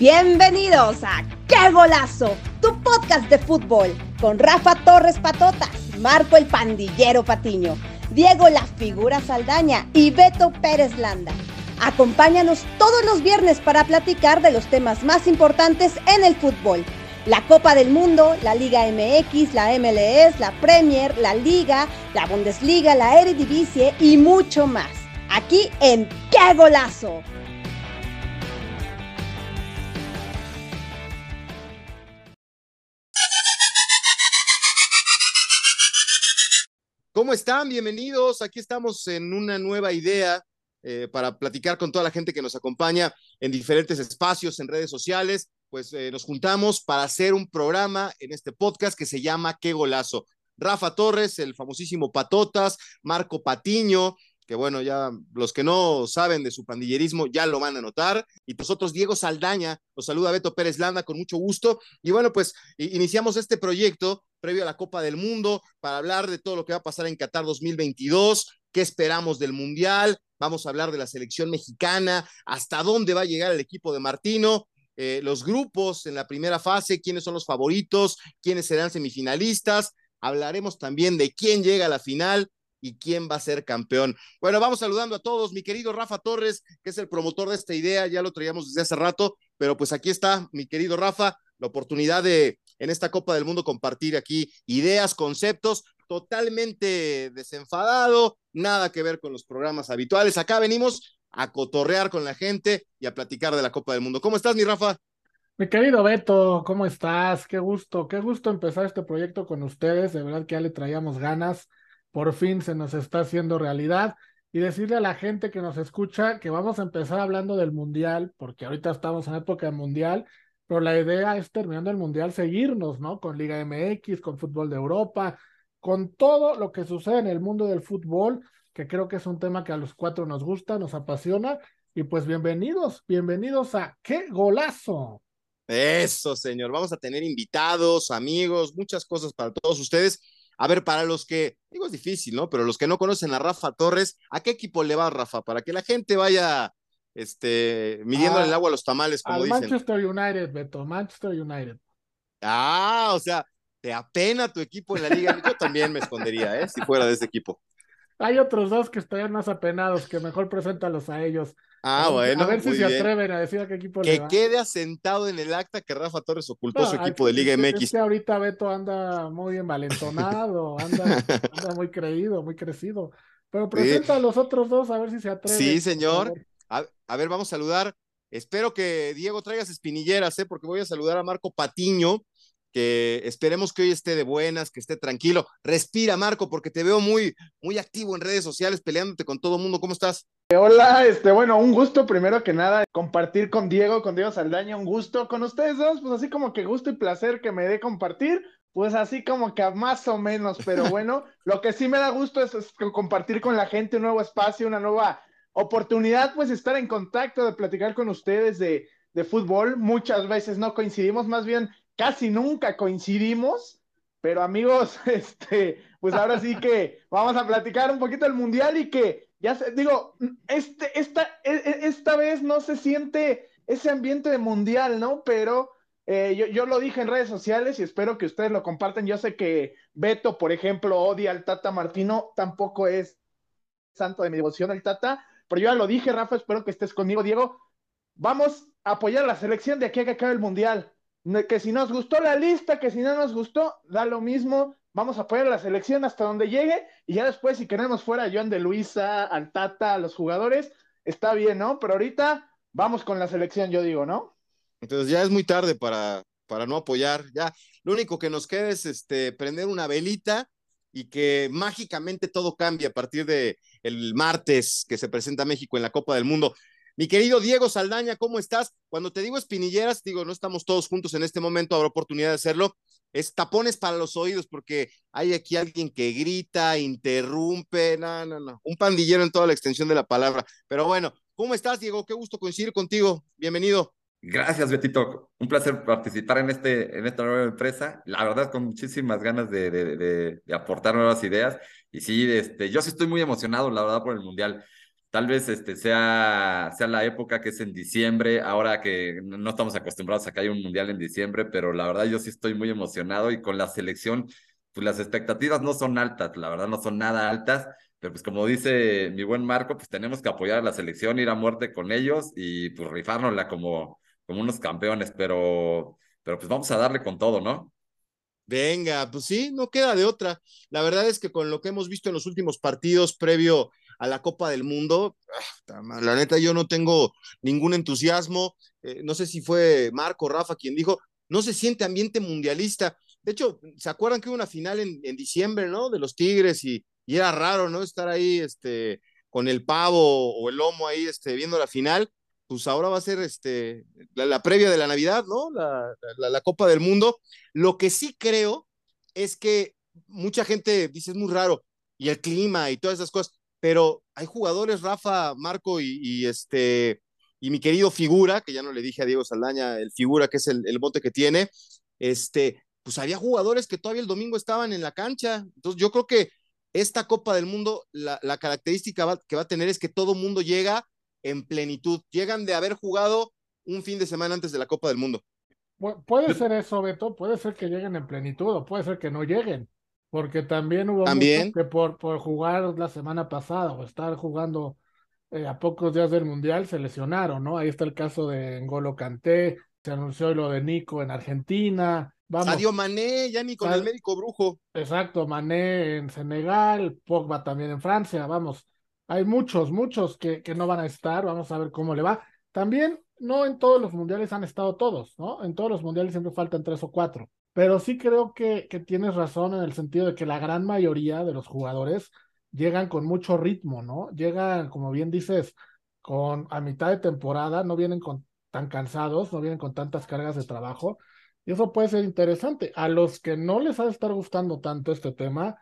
Bienvenidos a ¡Qué golazo! Tu podcast de fútbol con Rafa Torres Patotas, Marco el Pandillero Patiño, Diego La Figura Saldaña y Beto Pérez Landa. Acompáñanos todos los viernes para platicar de los temas más importantes en el fútbol. La Copa del Mundo, la Liga MX, la MLS, la Premier, la Liga, la Bundesliga, la Eredivisie y mucho más. Aquí en ¡Qué golazo! ¿Cómo están? Bienvenidos. Aquí estamos en una nueva idea eh, para platicar con toda la gente que nos acompaña en diferentes espacios, en redes sociales. Pues eh, nos juntamos para hacer un programa en este podcast que se llama Qué Golazo. Rafa Torres, el famosísimo Patotas, Marco Patiño, que bueno, ya los que no saben de su pandillerismo ya lo van a notar. Y nosotros, Diego Saldaña, los saluda Beto Pérez Landa con mucho gusto. Y bueno, pues iniciamos este proyecto previo a la Copa del Mundo para hablar de todo lo que va a pasar en Qatar 2022, qué esperamos del Mundial, vamos a hablar de la selección mexicana, hasta dónde va a llegar el equipo de Martino, eh, los grupos en la primera fase, quiénes son los favoritos, quiénes serán semifinalistas, hablaremos también de quién llega a la final y quién va a ser campeón. Bueno, vamos saludando a todos. Mi querido Rafa Torres, que es el promotor de esta idea, ya lo traíamos desde hace rato, pero pues aquí está, mi querido Rafa, la oportunidad de en esta Copa del Mundo compartir aquí ideas, conceptos, totalmente desenfadado, nada que ver con los programas habituales. Acá venimos a cotorrear con la gente y a platicar de la Copa del Mundo. ¿Cómo estás, mi Rafa? Mi querido Beto, ¿cómo estás? Qué gusto, qué gusto empezar este proyecto con ustedes. De verdad que ya le traíamos ganas. Por fin se nos está haciendo realidad. Y decirle a la gente que nos escucha que vamos a empezar hablando del Mundial, porque ahorita estamos en época Mundial pero la idea es terminando el Mundial seguirnos, ¿no? Con Liga MX, con Fútbol de Europa, con todo lo que sucede en el mundo del fútbol, que creo que es un tema que a los cuatro nos gusta, nos apasiona. Y pues bienvenidos, bienvenidos a ¡Qué golazo! Eso, señor. Vamos a tener invitados, amigos, muchas cosas para todos ustedes. A ver, para los que, digo, es difícil, ¿no? Pero los que no conocen a Rafa Torres, ¿a qué equipo le va Rafa? Para que la gente vaya este, midiendo el agua a los tamales, como dicen. Manchester United, Beto, Manchester United. Ah, o sea, te apena tu equipo en la liga. Yo también me escondería, ¿eh? Si fuera de ese equipo. Hay otros dos que estarían más apenados, que mejor preséntalos a ellos. Ah, bueno. A ver si se atreven a decir a qué equipo Que quede asentado en el acta que Rafa Torres ocultó su equipo de Liga MX. Es que ahorita Beto anda muy envalentonado, anda, anda muy creído, muy crecido. Pero presenta a los otros dos a ver si se atreven. Sí, señor. A, ver, vamos a saludar. Espero que Diego traigas espinilleras, ¿eh? porque voy a saludar a Marco Patiño, que esperemos que hoy esté de buenas, que esté tranquilo. Respira, Marco, porque te veo muy, muy activo en redes sociales, peleándote con todo el mundo. ¿Cómo estás? Hola, este, bueno, un gusto primero que nada compartir con Diego, con Diego Saldaña, un gusto con ustedes dos, pues así como que gusto y placer que me dé compartir, pues así como que más o menos, pero bueno, lo que sí me da gusto es compartir con la gente un nuevo espacio, una nueva oportunidad pues estar en contacto, de platicar con ustedes de, de fútbol. Muchas veces no coincidimos, más bien casi nunca coincidimos, pero amigos, este, pues ahora sí que vamos a platicar un poquito del mundial y que ya se, digo, este, esta, e, e, esta vez no se siente ese ambiente de mundial, ¿no? Pero eh, yo, yo, lo dije en redes sociales y espero que ustedes lo compartan. Yo sé que Beto, por ejemplo, odia al Tata Martino, tampoco es santo de mi devoción el Tata, pero yo ya lo dije, Rafa, espero que estés conmigo, Diego. Vamos a apoyar la selección de aquí a que acabe el Mundial. Que si nos gustó la lista, que si no nos gustó, da lo mismo. Vamos a apoyar a la selección hasta donde llegue y ya después, si queremos fuera a Joan de Luisa, al Tata, a los jugadores, está bien, ¿no? Pero ahorita vamos con la selección, yo digo, ¿no? Entonces ya es muy tarde para, para no apoyar. Ya lo único que nos queda es este, prender una velita y que mágicamente todo cambie a partir de el martes que se presenta México en la Copa del Mundo. Mi querido Diego Saldaña, ¿cómo estás? Cuando te digo espinilleras, digo, no estamos todos juntos en este momento, habrá oportunidad de hacerlo. Es tapones para los oídos, porque hay aquí alguien que grita, interrumpe, no, no, no, un pandillero en toda la extensión de la palabra. Pero bueno, ¿cómo estás, Diego? Qué gusto coincidir contigo. Bienvenido. Gracias, Betito. Un placer participar en, este, en esta nueva empresa. La verdad, con muchísimas ganas de, de, aportar nuevas ideas. Y sí, este, yo sí estoy muy emocionado, la verdad, por el Mundial. Tal vez este sea, sea la época que es en diciembre, ahora que no estamos acostumbrados a que haya un mundial en diciembre, pero la verdad yo sí estoy muy emocionado y con la selección, pues las expectativas no son altas, la verdad no son nada altas, pero pues como dice mi buen Marco, pues tenemos que apoyar a la selección, ir a muerte con ellos y pues rifárnosla como, como unos campeones, pero, pero pues vamos a darle con todo, ¿no? Venga, pues sí, no queda de otra. La verdad es que con lo que hemos visto en los últimos partidos previo a la Copa del Mundo, ah, la neta yo no tengo ningún entusiasmo. Eh, no sé si fue Marco Rafa quien dijo, no se siente ambiente mundialista. De hecho, ¿se acuerdan que hubo una final en, en diciembre, ¿no? De los Tigres y, era raro, ¿no? Estar ahí este, con el pavo o el lomo ahí este, viendo la final. Pues ahora va a ser este, la, la previa de la Navidad, ¿no? La, la, la Copa del Mundo. Lo que sí creo es que mucha gente dice es muy raro y el clima y todas esas cosas, pero hay jugadores, Rafa, Marco y, y este y mi querido figura, que ya no le dije a Diego Saldaña, el figura que es el, el bote que tiene, este, pues había jugadores que todavía el domingo estaban en la cancha. Entonces yo creo que esta Copa del Mundo, la, la característica va, que va a tener es que todo mundo llega en plenitud, llegan de haber jugado un fin de semana antes de la Copa del Mundo. Puede ser eso, Beto, puede ser que lleguen en plenitud o puede ser que no lleguen, porque también hubo ¿También? que por, por jugar la semana pasada o estar jugando eh, a pocos días del Mundial se lesionaron, ¿no? Ahí está el caso de Ngolo Canté, se anunció lo de Nico en Argentina. Vamos. Sadio Mané, ya ni con Sal... el médico brujo. Exacto, Mané en Senegal, Pogba también en Francia, vamos. Hay muchos, muchos que, que no van a estar, vamos a ver cómo le va. También no en todos los mundiales han estado todos, ¿no? En todos los mundiales siempre faltan tres o cuatro. Pero sí creo que, que tienes razón en el sentido de que la gran mayoría de los jugadores llegan con mucho ritmo, ¿no? Llegan, como bien dices, con a mitad de temporada, no vienen con tan cansados, no vienen con tantas cargas de trabajo. Y eso puede ser interesante. A los que no les ha de estar gustando tanto este tema,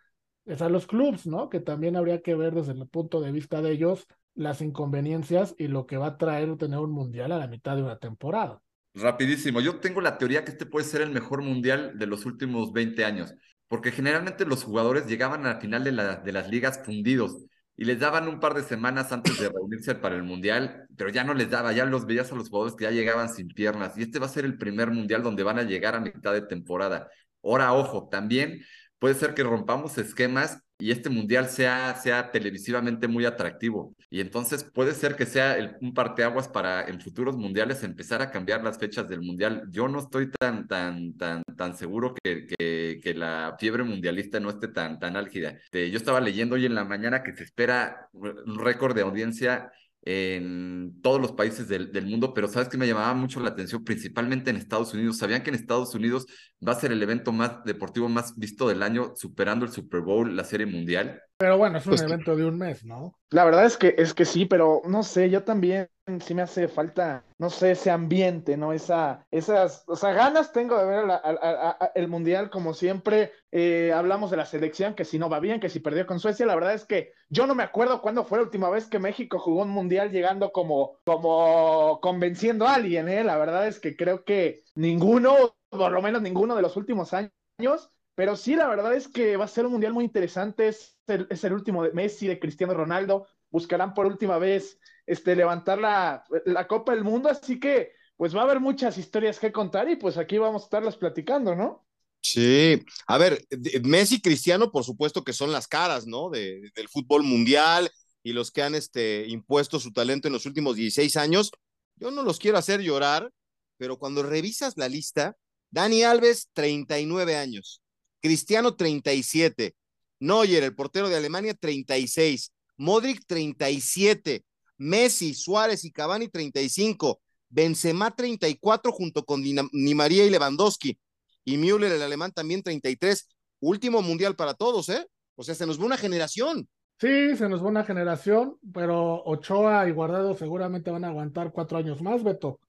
es a los clubs, ¿no? Que también habría que ver desde el punto de vista de ellos las inconveniencias y lo que va a traer tener un mundial a la mitad de una temporada. Rapidísimo, yo tengo la teoría que este puede ser el mejor mundial de los últimos 20 años, porque generalmente los jugadores llegaban al final de, la, de las ligas fundidos y les daban un par de semanas antes de reunirse para el mundial, pero ya no les daba, ya los veías a los jugadores que ya llegaban sin piernas y este va a ser el primer mundial donde van a llegar a mitad de temporada. Ahora, ojo, también puede ser que rompamos esquemas y este mundial sea, sea televisivamente muy atractivo. Y entonces puede ser que sea el, un parteaguas para en futuros mundiales empezar a cambiar las fechas del mundial. Yo no estoy tan, tan, tan, tan seguro que, que, la fiebre mundialista no esté tan, tan álgida. Yo estaba leyendo hoy en la mañana que se espera un récord de audiencia en todos los países del, del, mundo, pero sabes que me llamaba mucho la atención, principalmente en Estados Unidos. ¿Sabían que en Estados Unidos va a ser el evento más deportivo más visto del año, superando el Super Bowl, la Serie Mundial? Pero bueno, es un pues, evento de un mes, ¿no? La verdad es que es que sí, pero no sé, yo también sí me hace falta, no sé, ese ambiente, ¿no? Esa, esas, o sea, ganas tengo de ver a, a, a, el mundial como siempre. Eh, hablamos de la selección, que si no va bien, que si perdió con Suecia, la verdad es que yo no me acuerdo cuándo fue la última vez que México jugó un mundial llegando como, como convenciendo a alguien, ¿eh? La verdad es que creo que ninguno, por lo menos ninguno de los últimos años, pero sí, la verdad es que va a ser un mundial muy interesante. Es el, último de Messi, de Cristiano Ronaldo. Buscarán por última vez este, levantar la, la, Copa del Mundo. Así que, pues va a haber muchas historias que contar y pues aquí vamos a estarlas platicando, ¿no? Sí, a ver, Messi y Cristiano, por supuesto que son las caras, ¿no? De, del fútbol mundial y los que han este, impuesto su talento en los últimos 16 años. Yo no los quiero hacer llorar, pero cuando revisas la lista, Dani Alves, 39 años. Cristiano 37, Neuer, el portero de Alemania 36, Modric 37, Messi, Suárez y Cavani 35, Benzema 34 junto con Di María y Lewandowski y Müller el alemán también 33, último mundial para todos, ¿eh? O sea, se nos va una generación. Sí, se nos va una generación, pero Ochoa y Guardado seguramente van a aguantar cuatro años más, Beto.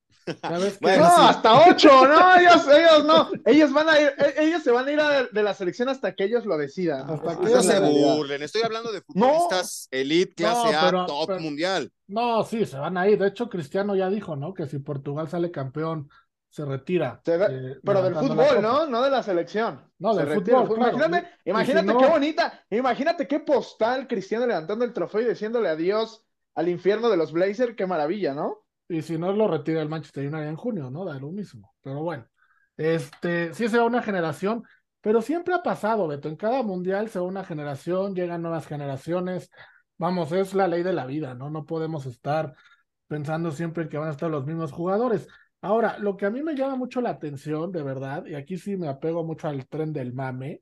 Bueno, no, sí. hasta ocho, no, ellos, ellos no, ellos van a ir, ellos se van a ir a de la selección hasta que ellos lo decidan. Hasta que no se burlen, estoy hablando de futbolistas no, elite, clase no, pero, A, top pero, mundial. No, sí, se van a ir. De hecho, Cristiano ya dijo, ¿no? Que si Portugal sale campeón, se retira. Se da, eh, pero del fútbol, ¿no? No de la selección. No, del fútbol. fútbol. Claro. Imagínate, imagínate si qué bonita, imagínate qué postal Cristiano levantando el trofeo y diciéndole adiós al infierno de los Blazers, qué maravilla, ¿no? Y si no, lo retira el Manchester United en junio, ¿no? Da lo mismo. Pero bueno, este, sí se va una generación, pero siempre ha pasado, Beto. En cada mundial se va una generación, llegan nuevas generaciones. Vamos, es la ley de la vida, ¿no? No podemos estar pensando siempre que van a estar los mismos jugadores. Ahora, lo que a mí me llama mucho la atención, de verdad, y aquí sí me apego mucho al tren del mame,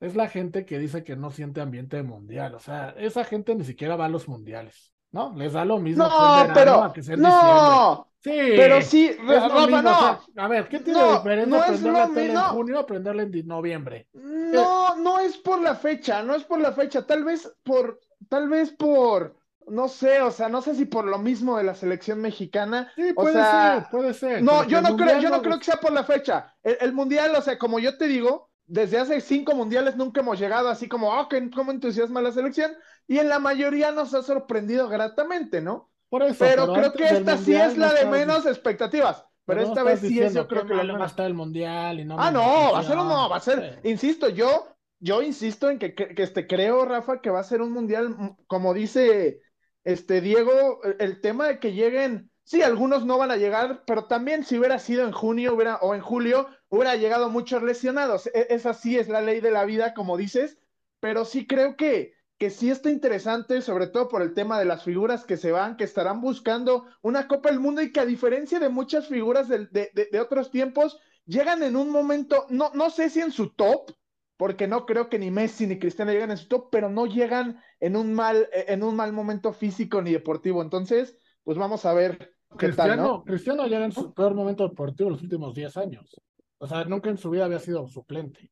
es la gente que dice que no siente ambiente mundial. O sea, esa gente ni siquiera va a los mundiales. ¿No? Les da lo mismo. No, pero. no, sí, pero sí, Rafa, no. a ver, ¿qué tiene de diferente no aprender la tele en junio a aprenderla en noviembre? No, no es por la fecha, no es por la fecha. Tal vez por. Tal vez por. No sé, o sea, no sé si por lo mismo de la selección mexicana. Sí, puede ser, puede ser. No, yo no creo, yo no creo que sea por la fecha. el mundial, o sea, como yo te digo, desde hace cinco mundiales nunca hemos llegado así como, oh, cómo entusiasma la selección, y en la mayoría nos ha sorprendido gratamente, ¿no? Por eso, pero, creo que esta sí es la de menos expectativas. Pero, esta vez sí es, yo creo que la va a estar el mundial y no. Ah, no, va a ser no, va a ser. Insisto, yo, yo insisto en que, que, este, creo, Rafa, que va a ser un mundial, mm, como dice este Diego, el tema de que lleguen Sí, algunos no van a llegar, pero también si hubiera sido en junio hubiera, o en julio, hubiera llegado muchos lesionados. E, esa sí es la ley de la vida, como dices, pero sí creo que, que sí está interesante, sobre todo por el tema de las figuras que se van, que estarán buscando una Copa del Mundo y que a diferencia de muchas figuras de, de, otros tiempos, llegan en un momento, no, no sé si en su top, porque no creo que ni Messi ni Cristiano lleguen en su top, pero no llegan en un mal, en un mal momento físico ni deportivo. Entonces, pues vamos a ver Cristiano, Cristiano ya en su peor momento deportivo los últimos 10 años. O sea, nunca en su vida había sido suplente.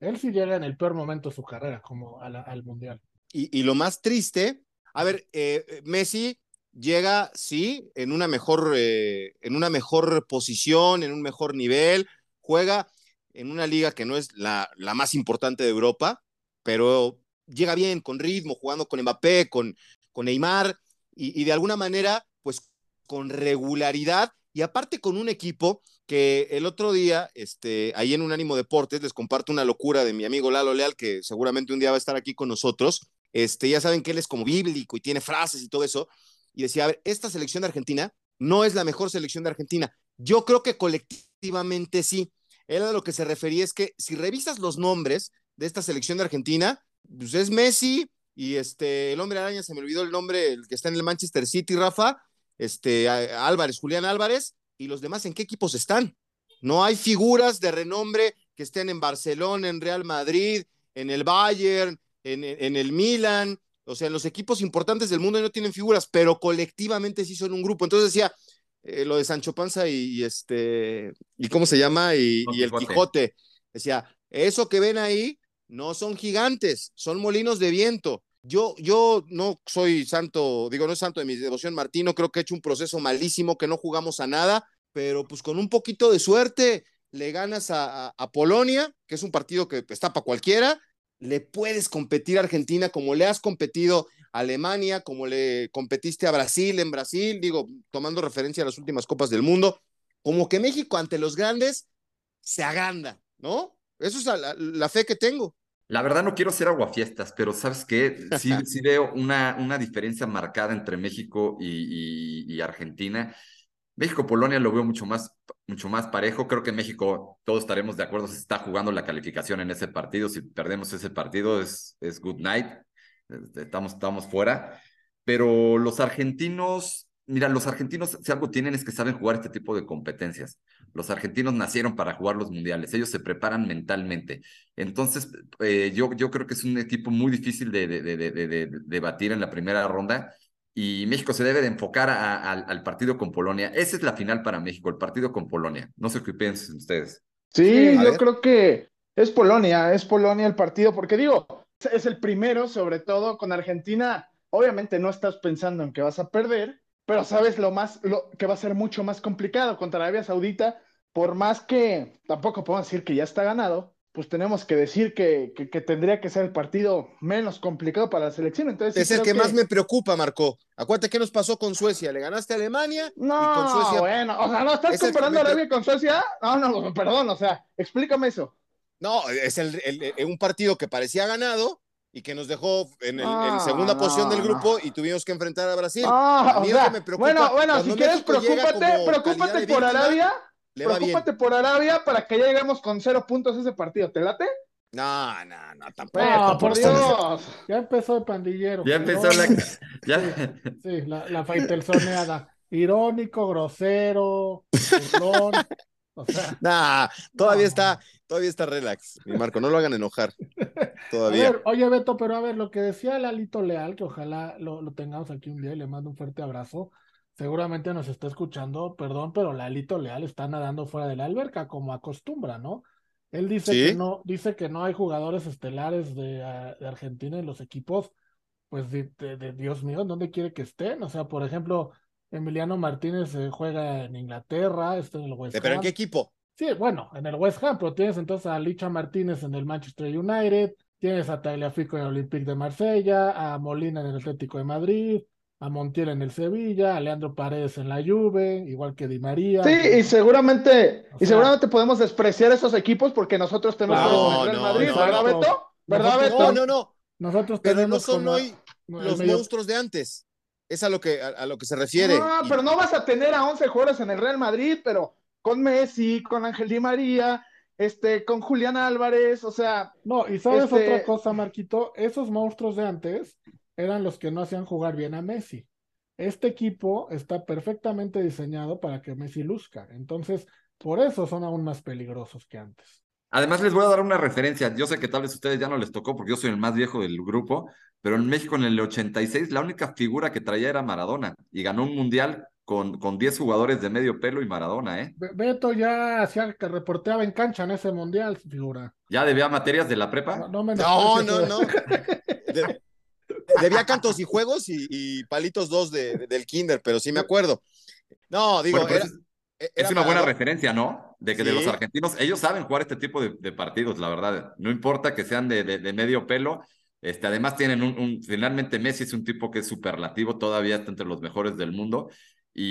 Él sí llega en el peor momento de su carrera, como al Mundial. Y, lo más triste, a ver, eh, Messi llega, sí, en una mejor, eh, en una mejor posición, en un mejor nivel, juega en una liga que no es la, la más importante de Europa, pero llega bien, con ritmo, jugando con Mbappé, con, con Neymar, y, y de alguna manera, con regularidad y aparte con un equipo que el otro día, este, ahí en Unánimo Deportes, les comparto una locura de mi amigo Lalo Leal, que seguramente un día va a estar aquí con nosotros. Este, ya saben que él es como bíblico y tiene frases y todo eso. Y decía, a ver, esta selección de Argentina no es la mejor selección de Argentina. Yo creo que colectivamente sí. Él a lo que se refería es que si revisas los nombres de esta selección de Argentina, pues es Messi y este, el hombre araña, se me olvidó el nombre, el que está en el Manchester City, Rafa, este, Álvarez, Julián Álvarez, y los demás en qué equipos están. No hay figuras de renombre que estén en Barcelona, en Real Madrid, en el Bayern, en, el Milan, o sea, en los equipos importantes del mundo no tienen figuras, pero colectivamente sí son un grupo. Entonces decía, eh, lo de Sancho Panza y, este, ¿y cómo se llama? Y, y el Quijote. Decía, eso que ven ahí no son gigantes, son molinos de viento. Yo, yo no soy santo, digo, no es santo de mi devoción Martino, creo que he hecho un proceso malísimo, que no jugamos a nada, pero pues con un poquito de suerte le ganas a, Polonia, que es un partido que está para cualquiera, le puedes competir a Argentina como le has competido a Alemania, como le competiste a Brasil en Brasil, digo, tomando referencia a las últimas copas del mundo, como que México ante los grandes se aganda, ¿no? Eso es la fe que tengo. La verdad no quiero ser aguafiestas, pero ¿sabes qué? Sí, sí veo una, una diferencia marcada entre México y, Argentina. México-Polonia lo veo mucho más, mucho más parejo. Creo que México, todos estaremos de acuerdo, se está jugando la calificación en ese partido. Si perdemos ese partido es, es good night. Este, estamos, estamos fuera. Pero los argentinos Mira, los argentinos, si algo tienen es que saben jugar este tipo de competencias. Los argentinos nacieron para jugar los mundiales, ellos se preparan mentalmente. Entonces, eh, yo, yo creo que es un equipo muy difícil de, de, batir en la primera ronda y México se debe de enfocar al partido con Polonia. Esa es la final para México, el partido con Polonia. No sé qué piensan ustedes. Sí, yo creo que es Polonia, es Polonia el partido, porque digo, es el primero, sobre todo con Argentina. Obviamente no estás pensando en que vas a perder, pero sabes lo más, lo que va a ser mucho más complicado contra Arabia Saudita, por más que tampoco podemos decir que ya está ganado, pues tenemos que decir que, que, tendría que ser el partido menos complicado para la selección. Entonces, es el que, más me preocupa, Marco. Acuérdate qué nos pasó con Suecia. Le ganaste a Alemania no, y con Suecia. Bueno, o sea, ¿no estás comparando a Arabia con Suecia? No, no, perdón, o sea, explícame eso. No, es el, un partido que parecía ganado y que nos dejó en, el, Ah, en segunda posición del grupo no. y tuvimos que enfrentar a Brasil. Ah, A mí o lo sea, que me preocupa, bueno, bueno, si quieres, México preocúpate, preocúpate por víctima, Arabia, bien. preocúpate por Arabia para que ya lleguemos con cero puntos a ese partido. ¿Te late? No, no, no, tampoco. No, por Dios. Ya empezó el pandillero. Ya empezó la. Ya. Sí, la, la faitelsoneada. Irónico, grosero, burlón. O sea, Nah, todavía No. está, todavía está relax, mi Marco, no lo hagan enojar. a Todavía. ver, oye Beto, pero a ver, lo que decía Lalito Leal, que ojalá lo, lo tengamos aquí un día y le mando un fuerte abrazo. Seguramente nos está escuchando, perdón, pero Lalito Leal está nadando fuera de la alberca, como acostumbra, ¿no? Él dice Sí. que no, dice que no hay jugadores estelares de, ah, de Argentina en los equipos, pues de, de- de Dios mío, ¿dónde quiere que estén? O sea, por ejemplo, Emiliano Martínez eh, juega en Inglaterra, está en el West ¿Pero en Ham. qué equipo? Sí, bueno, en el West Ham, pero tienes entonces a Licha Martínez en el Manchester United, tienes a Tagliafico en el Olympique de Marsella, a Molina en el Atlético de Madrid, a Montiel en el Sevilla, a Leandro Paredes en la Juve, igual que Di María. Sí, y seguramente, O y seguramente podemos despreciar esos equipos porque nosotros tenemos No, todo en no, Madrid, no, ¿verdad, no. Beto? ¿Verdad, Nosotros- Beto? No, no, no, Nosotros pero no son como hoy los medio- monstruos de antes. Es a lo que, a, a lo que se refiere. No, Y- pero no vas a tener a 11 jugadores en el Real Madrid, pero con Messi, con Ángel Di María, este, con Julián Álvarez, o sea, No, y sabes Este- otra cosa, Marquito, esos monstruos de antes eran los que no hacían jugar bien a Messi. Este equipo está perfectamente diseñado para que Messi luzca, entonces por eso son aún más peligrosos que antes. Además, les voy a dar una referencia. Yo sé que tal vez a ustedes ya no les tocó porque yo soy el más viejo del grupo, pero en México en el 86 la única figura que traía era Maradona y ganó un mundial con, con 10 jugadores de medio pelo y Maradona, ¿eh? Be- Beto ya hacía que reporteaba en cancha en ese mundial, figura. Ya debía materias de la prepa. No, no, me No, no, no. De- debía cantos y juegos y, y palitos dos de, de- del kinder, pero sí me acuerdo. No, digo, Bueno, era, es- era Es una buena referencia, ¿no? De que de los argentinos, ellos saben jugar este tipo de, de partidos, la verdad. No importa que sean de, de- de medio pelo. Este, además tienen un, un- finalmente Messi es un tipo que es superlativo, todavía está entre los mejores del mundo. Y,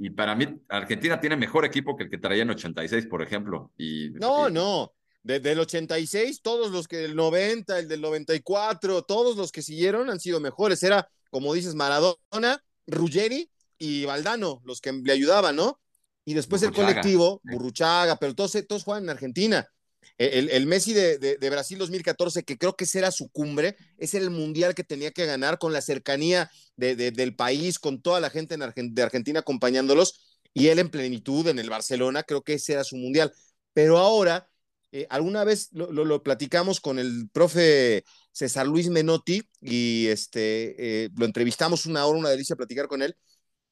y- y para mí, Argentina tiene mejor equipo que el que traía en 86, por ejemplo. Y, No, y- no. Desde el 86, todos los que del 90, el del 94, todos los que siguieron han sido mejores. Era, como dices, Maradona, Ruggeri y Valdano, los que le ayudaban, ¿no? Y después el Burruchaga. colectivo, Sí. Burruchaga, pero todos, todos juegan en Argentina. El, el Messi de, de- de Brasil 2014, que creo que ese era su cumbre, ese era el mundial que tenía que ganar con la cercanía de- de- del país, con toda la gente en Argen- de Argentina acompañándolos, y él en plenitud en el Barcelona, creo que ese era su mundial. Pero ahora, eh, alguna vez lo, lo- lo platicamos con el profe César Luis Menotti y este, eh, lo entrevistamos una hora, una delicia platicar con él,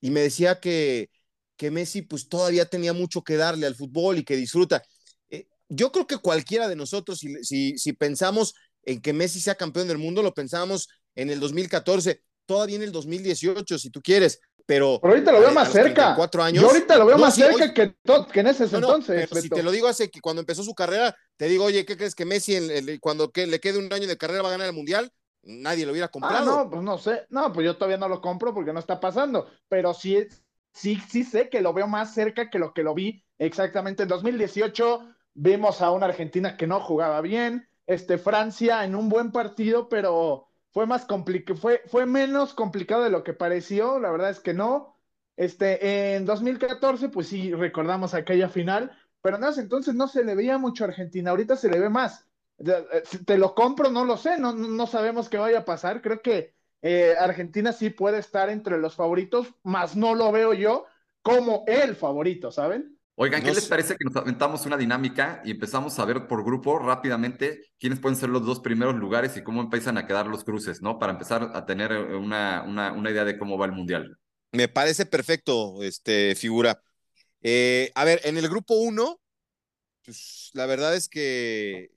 y me decía que, que Messi pues todavía tenía mucho que darle al fútbol y que disfruta. Eh, yo creo que cualquiera de nosotros, si, si, si pensamos en que Messi sea campeón del mundo, lo pensábamos en el 2014, todavía en el 2018, si tú quieres, pero... pero ahorita lo a- veo a más los cerca. 34 años, Yo ahorita lo veo No, más sí, cerca hoy- que, que en ese no, entonces. si te lo digo hace que cuando empezó su carrera, te digo, oye, ¿qué crees que Messi en el- cuando que le quede un año de carrera va a ganar el Mundial? Nadie lo hubiera Ah, comprado. no, pues no sé. No, pues yo todavía no lo compro porque no está pasando. Pero sí, sí, sí sé que lo veo más cerca que lo que lo vi exactamente en 2018. Vimos a una Argentina que no jugaba bien. Este, Francia en un buen partido, pero fue más complicado, fue, fue menos complicado de lo que pareció. La verdad es que no. Este, en 2014, pues sí, recordamos aquella final, pero ese entonces no se le veía mucho a Argentina. Ahorita se le ve más. Eh, Te lo compro, no lo sé, no, no no sabemos qué vaya a pasar. Creo que eh, Argentina sí puede estar entre los favoritos, más no lo veo yo como el favorito, ¿saben? Oigan, ¿qué No les sé. parece que nos aventamos una dinámica y empezamos a ver por grupo rápidamente quiénes pueden ser los dos primeros lugares y cómo empiezan a quedar los cruces, ¿no? Para empezar a tener una, una, una idea de cómo va el mundial. Me parece perfecto, este, figura. Eh, a ver, en el grupo 1, pues, la verdad es que,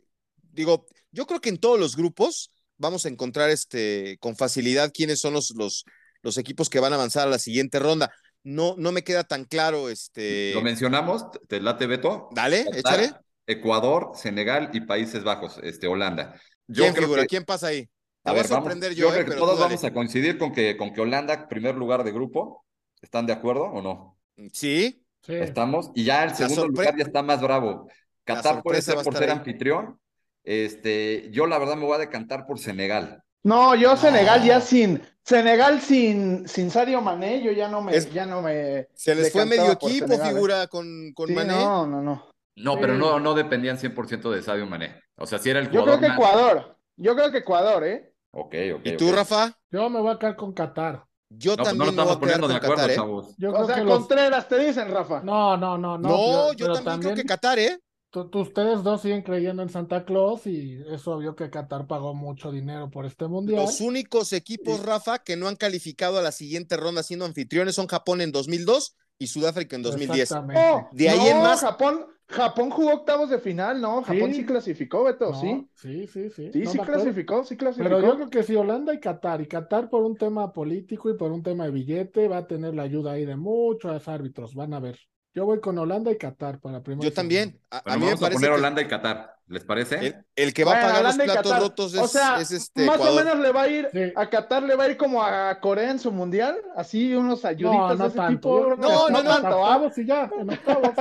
digo, yo creo que en todos los grupos vamos a encontrar este, con facilidad quiénes son los, los, los equipos que van a avanzar a la siguiente ronda. No, no me queda tan claro, este. Lo mencionamos, ¿te te late Beto? Dale, Qatar, échale. Ecuador, Senegal y Países Bajos, este, Holanda. Yo ¿Quién creo figura? que- ¿Quién pasa ahí? Te A ver, vamos, sorprender yo yo, creo eh, que pero todos vamos a coincidir con que, con que Holanda, primer lugar de grupo. ¿Están de acuerdo o no? Sí, Sí. Estamos. Y ya el segundo lugar ya está más bravo. Qatar puede ser por ser ahí. anfitrión Este, yo la verdad me voy a decantar por Senegal. No, yo Senegal ya No. sin Senegal sin sin Sadio Mané, yo ya no me Es- ya no me Se les fue medio equipo, Senegal, ¿eh? figura, con, con Sí, Mané. no, no, no. No, pero no, no dependían 100% de Sadio Mané. O sea, si era el Yo creo jugador que más- Ecuador. Yo creo que Ecuador, ¿eh? Ok, ok. ¿Y tú. Rafa? Yo me voy a quedar con Qatar. Yo No, pues no también me voy estamos a quedar poniendo de acuerdo, Qatar, ¿eh? chavos. Yo o creo sea, que los... Contreras te dicen, Rafa. No, no, no, no. No, pero- yo pero también, creo que Qatar, ¿eh? Ustedes dos siguen creyendo en Santa Claus y eso vio que Qatar pagó mucho dinero por este mundial. Los únicos equipos, Rafa, que no han calificado a la siguiente ronda siendo anfitriones son Japón en 2002 y Sudáfrica en 2010. Exactamente. No, De ahí no, en más- Japón, Japón jugó octavos de final, ¿no? Japón sí, Sí. clasificó, Beto, No, sí. sí, sí, sí. Sí, no sí clasificó, sí clasificó. Pero yo creo que sí, Holanda y Qatar. Y Qatar por un tema político y por un tema de billete va a tener la ayuda ahí de muchos árbitros. Van a ver. Yo voy con Holanda y Qatar para primero. Yo también. A, a mí me vamos a parece poner que Holanda y Qatar. ¿Les parece? el, el que va a pagar los Holanda platos rotos es, o sea, es este más Ecuador. o menos le va a ir Sí. a Qatar le va a ir como a Corea en su mundial, así unos No, ayuditas de no ese tanto. tipo. No, no, no. octavos y ya, en octavos.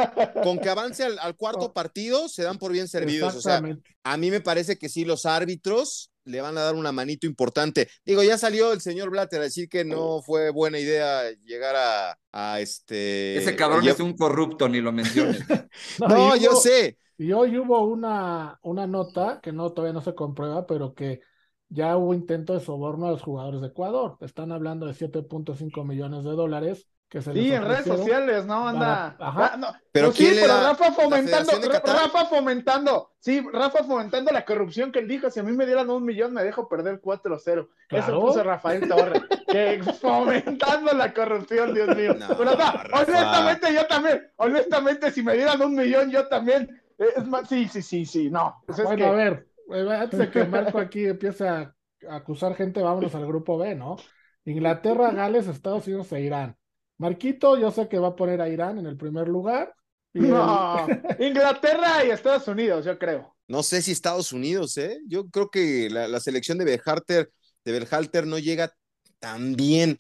Con que avance al, al cuarto Oh. partido, se dan por bien servidos. O sea, a mí me parece que sí, los árbitros le van a dar una manito importante. Digo, ya salió el señor Blatter a decir que no fue buena idea llegar a, a este. Ese cabrón ya- es un corrupto, ni lo menciones. No, yo hubo- sé. Y hoy hubo una, una nota que no todavía no se comprueba, pero que ya hubo intento de soborno a los jugadores de Ecuador. Están hablando de 7.5 millones de dólares que se Sí, en redes sociales, ¿no? Anda. Para- ajá. Ah, no, Pero sí, ¿quién le pero da? Rafa ¿La fomentando? Rafa fomentando, sí, Rafa fomentando la corrupción que él dijo, si a mí me dieran un millón me dejo perder 4-0. Eso Claro. puso Rafael Torres, que fomentando la corrupción, Dios mío. No, pero no, Rafa. honestamente yo también, honestamente si me dieran un millón yo también, eh, es más, sí, sí, sí, sí, no. Pues es Bueno, que- a ver, eh, antes de que Marco aquí empiece a a acusar gente, vámonos al grupo B, ¿no? Inglaterra, Gales, Estados Unidos e Irán. Marquito, yo sé que va a poner a Irán en el primer lugar. y No, Inglaterra y Estados Unidos, yo creo. No sé si Estados Unidos, ¿eh? Yo creo que la, la selección de Berhalter, de Berhalter no llega tan bien.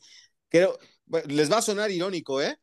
Creo, bueno, les va a sonar irónico, ¿eh?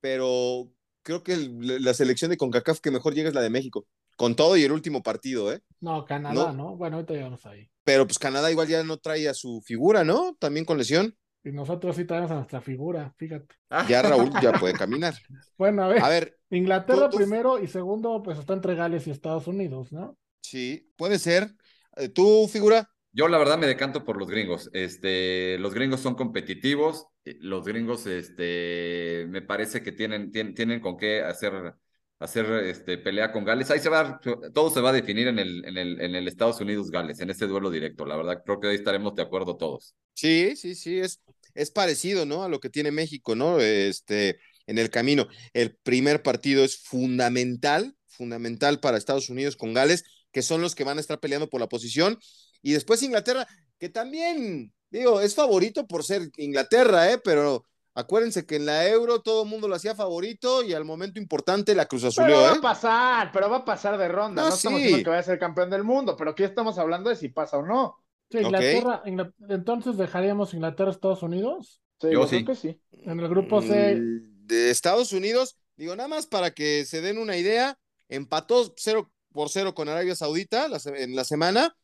Pero creo que el- la selección de CONCACAF que mejor llega es la de México. Con todo y el último partido, ¿eh? No, Canadá, No. ¿no? Bueno, ahorita llegamos ahí. Pero pues Canadá igual ya no trae a su figura, ¿no? También con lesión. Y nosotros sí traemos a nuestra figura, fíjate. Ya Raúl ya puede caminar. Bueno, a ver, A ver, Inglaterra tú- tú- primero y segundo, pues está entre Gales y Estados Unidos, ¿no? sí, puede ser. Eh, ¿Tú, figura? Yo la verdad me decanto por los gringos. Este, los gringos son competitivos. eh, Los gringos, este, me parece que tienen, tienen, tienen con qué hacer, hacer este, pelea con Gales. Ahí se va, todo se va a definir en el, en el, en el Estados Unidos-Gales, en ese duelo directo. La verdad, creo que ahí estaremos de acuerdo todos. Sí, sí, sí, es, es parecido, ¿no? A lo que tiene México, ¿no? Este, en el camino. El primer partido es fundamental, fundamental para Estados Unidos con Gales, que son los que van a estar peleando por la posición. Y después Inglaterra, que también, digo, es favorito por ser Inglaterra, ¿eh? Pero acuérdense que en la Euro todo el mundo lo hacía favorito y al momento importante la Cruz Pero Azulió, va ¿eh? a pasar, pero va a pasar de ronda. No, No, estamos sí. diciendo que vaya a ser campeón del mundo, pero aquí estamos hablando de si pasa o no. Sí. Inglaterra, Ingla- entonces dejaríamos Inglaterra, Estados Unidos. Sí, Yo yo sí. creo que sí. En el grupo C, Mm, De Estados Unidos, digo, nada más para que se den una idea, empató 0 por 0 con Arabia Saudita la se- en la semana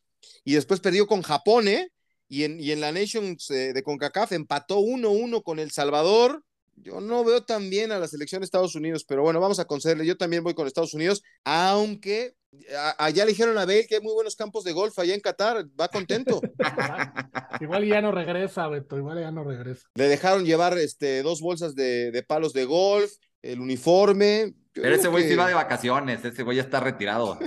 y después perdió con Japón, ¿eh? Y en, y en la Nations eh, de CONCACAF empató 1-1 con El Salvador. Yo no veo tan bien a la selección de Estados Unidos, pero bueno, vamos a concederle. Yo también voy con Estados Unidos, aunque a- allá le dijeron a Bale que hay muy buenos campos de golf allá en Qatar, va contento. igual ya no regresa, Beto, igual ya no regresa. Le dejaron llevar este, dos bolsas de, de palos de golf, el uniforme. Yo Pero ese güey que- sí va de vacaciones, ese güey ya está retirado.